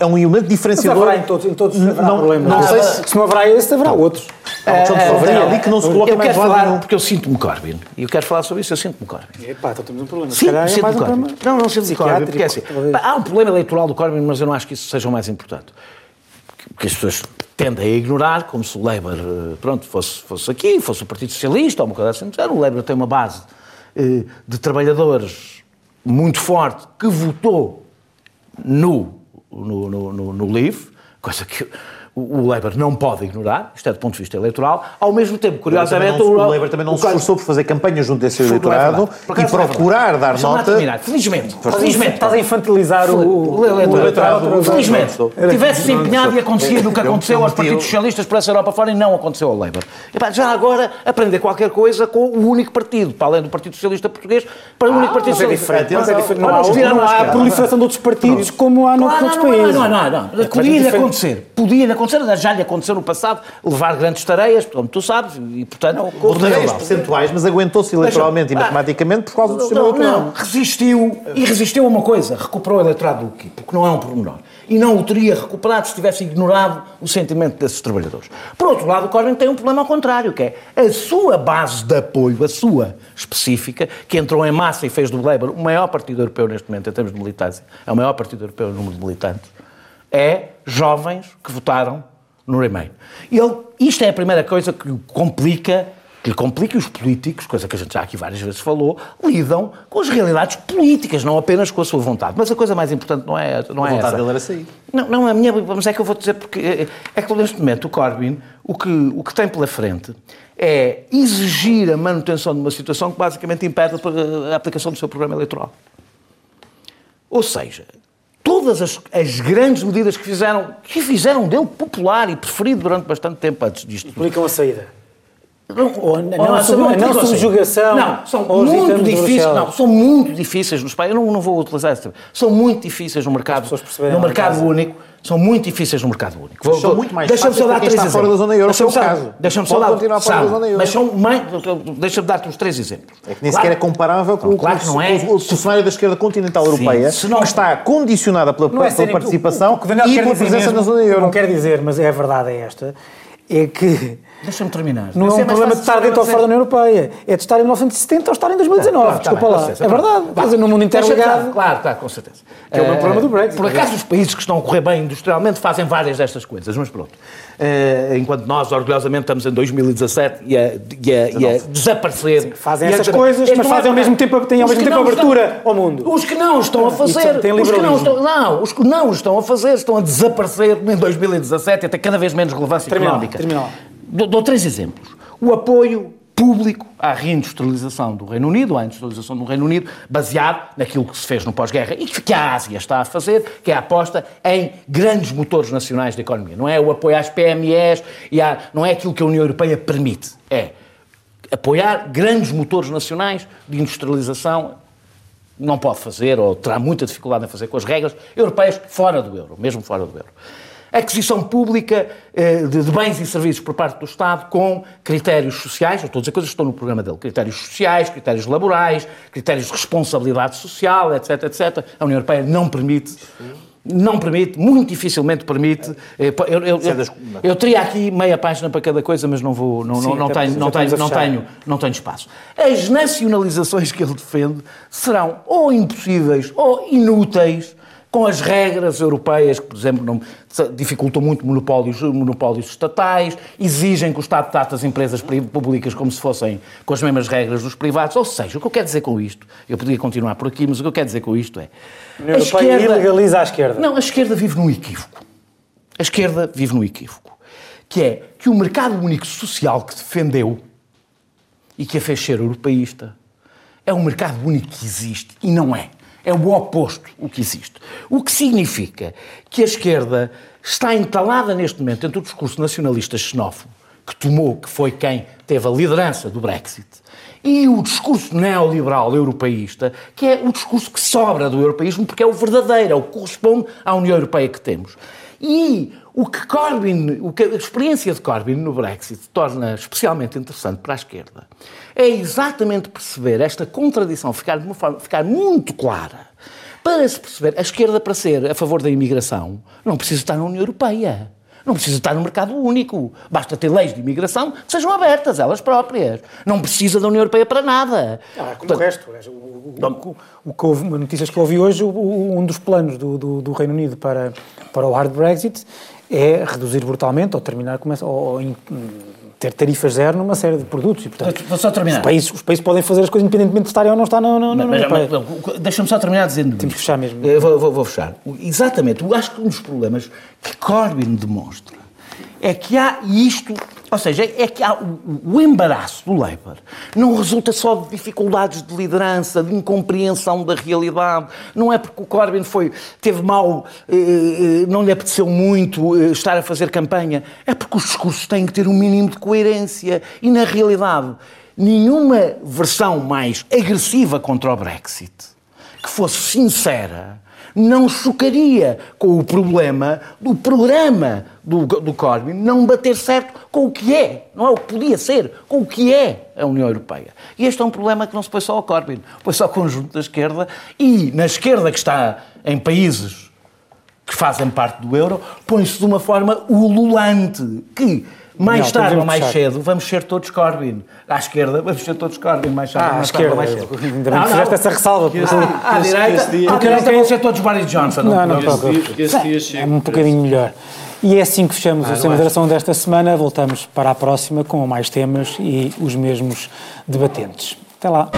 É um elemento diferenciador. Mas haverá em todos, em todos não, problemas. Não sei se, se não haverá esse, haverá outros. Há uma questão de soberania que não se coloca mais lado porque eu sinto-me Corbyn. E eu quero falar sobre isso, eu sinto-me Corbyn. Epá, então temos um problema. Sim, é sinto-me um Corbyn. Não, não sinto-me Corbyn, porque é assim, há um problema eleitoral do Corbyn, mas eu não acho que isso seja o mais importante. Porque as pessoas tendem a ignorar, como se o Labour, eh, pronto, fosse, fosse aqui, fosse o Partido Socialista, ou uma coisa assim. O Labour tem uma base eh, de trabalhadores muito forte que votou no, no, no, no, no LIVE, coisa que o Labour não pode ignorar, isto é do ponto de vista eleitoral, ao mesmo tempo, curiosamente... O, o Labour também não se esforçou por fazer campanha junto desse eleitorado e procurar dar nota... Felizmente, felizmente. Estás a infantilizar o, eleitorado. Felizmente. Tivesse-se empenhado e acontecido o que aconteceu aos partidos socialistas por essa Europa fora e não aconteceu ao Labour. Já agora, aprender qualquer coisa com o único partido, para além do Partido Socialista Português, para o único Partido Socialista. É diferente. Não há proliferação de outros partidos como há noutros países. Não, não, não. Podia acontecer. Podia acontecer acontecer, já lhe aconteceu no passado, levar grandes tareias, como tu sabes, e portanto... Não, tareias percentuais, mas aguentou-se eleitoralmente e matematicamente por causa do sistema eleitoral. Não, resistiu, e resistiu a uma coisa, recuperou o eleitorado do quê? Porque não é um pormenor. E não o teria recuperado se tivesse ignorado o sentimento desses trabalhadores. Por outro lado, o Corbyn tem um problema ao contrário, que é a sua base de apoio, a sua específica, que entrou em massa e fez do Labour o maior partido europeu neste momento, em termos de militância, é o maior partido europeu em número de militantes, é jovens que votaram no Remain. Ele, isto é a primeira coisa que o complica que lhe complica os políticos, coisa que a gente já aqui várias vezes falou, lidam com as realidades políticas, não apenas com a sua vontade. Mas a coisa mais importante não é, não a é vontade essa. dele era sair. Não, não, a minha, mas é que eu vou dizer porque é, é que neste momento o Corbyn, o que, o que tem pela frente é exigir a manutenção de uma situação que basicamente impede a aplicação do seu programa eleitoral. Ou seja, todas as, as, grandes medidas que fizeram, que fizeram dele popular e preferido durante bastante tempo antes disto. Explicam a saída. Não, ou, não, não, sub, não subjugação. Não, são muito difíceis. Não, são muito difíceis nos países. Eu não, não vou utilizar esse São muito difíceis no mercado, no mercado único. São muito difíceis no mercado único. Vou, são muito mais deixa-me só dar três exemplos. fora da zona euro, deixa-me só, caso. Deixa-me só dar, continuar fora da zona euro. Mas são mais, deixa-me dar-te uns três exemplos. É que nem claro, sequer é comparável com, claro com, é. o, o, cenário da esquerda continental Sim, europeia, não, que está condicionada pela, é pela participação o, o, o e pela presença mesmo, na zona euro. Não quer dizer, mas é a verdade é esta, é que Deixa-me terminar. Não é um problema de estar dentro ou fora da União Europeia. É de estar em 1970 ou estar em 2019. Claro, Desculpa tá lá. É verdade. Quer dizer, no mundo interligado. Claro, claro, com certeza. Que é o meu problema do Brexit. Por acaso, os países que estão a correr bem industrialmente fazem várias destas coisas, mas pronto. Uh, enquanto nós, orgulhosamente, estamos em 2017 e a, e a, e desaparecer. Fazem essas coisas, mas fazem ao mesmo tempo, têm ao mesmo tempo abertura ao mundo. Os que não estão a fazer. Os que não estão, não, os que não estão a fazer estão a desaparecer em 2017 e até cada vez menos relevância económica. Terminal. Dou, dou três exemplos. O apoio público à reindustrialização do Reino Unido, à industrialização do Reino Unido, baseado naquilo que se fez no pós-guerra e que a Ásia está a fazer, que é a aposta em grandes motores nacionais da economia. Não é o apoio às PMEs, e à, não é aquilo que a União Europeia permite. É apoiar grandes motores nacionais de industrialização não pode fazer, ou terá muita dificuldade em fazer com as regras europeias fora do euro, mesmo fora do euro aquisição pública eh, de, bens e serviços por parte do Estado com critérios sociais, todas as coisas estão no programa dele, critérios sociais, critérios laborais, critérios de responsabilidade social, etc, etc. A União Europeia não permite não permite, muito dificilmente permite. Eh, eu, eu, eu, eu, teria aqui meia página para cada coisa, mas não vou, não, Sim, não, não, tenho, não, tenho, não, tenho, não tenho espaço. As nacionalizações que ele defende serão ou impossíveis ou inúteis com as regras europeias, que, por exemplo, não, dificultam muito monopólios, monopólios estatais, exigem que o Estado trate as empresas públicas como se fossem com as mesmas regras dos privados. Ou seja, o que eu quero dizer com isto, eu poderia continuar por aqui, mas o que eu quero dizer com isto é. A, a esquerda ilegaliza a esquerda. Não, a esquerda vive num equívoco. A esquerda vive num equívoco. Que é que o mercado único social que defendeu e que a fez ser europeísta é um mercado único que existe e não é. É o oposto o que existe. O que significa que a esquerda está entalada neste momento entre o discurso nacionalista xenófobo, que tomou, que foi quem teve a liderança do Brexit, e o discurso neoliberal europeísta, que é o discurso que sobra do europeísmo, porque é o verdadeiro, é o que corresponde à União Europeia que temos. E o que Corbyn, o que a experiência de Corbyn no Brexit torna especialmente interessante para a esquerda é exatamente perceber esta contradição, ficar, de uma forma, ficar muito clara. Para se perceber, a esquerda, para ser a favor da imigração, não precisa estar na União Europeia. Não precisa estar no mercado único. Basta ter leis de imigração que sejam abertas, elas próprias. Não precisa da União Europeia para nada. Ah, como Portanto, o resto. O, o, o, que houve, notícias que ouvi hoje, um dos planos do, do, do Reino Unido para, para o hard Brexit é reduzir brutalmente ou terminar ou, ou ter tarifas zero numa série de produtos. E, portanto, Vou só terminar. Os países, os países podem fazer as coisas independentemente de estarem ou não estar na Europeia. Deixa-me só terminar dizendo Temos que fechar mesmo. Vou, vou, vou, fechar. Exatamente. Eu acho que um dos problemas que Corbyn demonstra é que há isto, ou seja, é que há o, embaraço do Labour. Não resulta só de dificuldades de liderança, de incompreensão da realidade, não é porque o Corbyn foi, teve mal, eh, eh, não lhe apeteceu muito eh, estar a fazer campanha, é porque os discursos têm que ter um mínimo de coerência. E na realidade nenhuma versão mais agressiva contra o Brexit que fosse sincera não chocaria com o problema do programa do, do Corbyn não bater certo com o que é, não é o que podia ser, com o que é a União Europeia. E este é um problema que não se põe só ao Corbyn, põe-se ao conjunto da esquerda e na esquerda que está em países que fazem parte do euro, põe-se de uma forma ululante, que mais não, tarde ou mais cedo vamos ser todos Corbyn. À esquerda vamos ser todos Corbyn, mais tarde ah, mais esquerda, mais cedo. Ainda bem que fizeste essa ressalva. Porque... À, à direita, à direita vão ser todos Boris Johnson. Não, não, não, não, não, é um bocadinho melhor. E é assim que fechamos ah, o Sem Moderação desta semana. Voltamos para a próxima com mais temas e os mesmos debatentes. Até lá.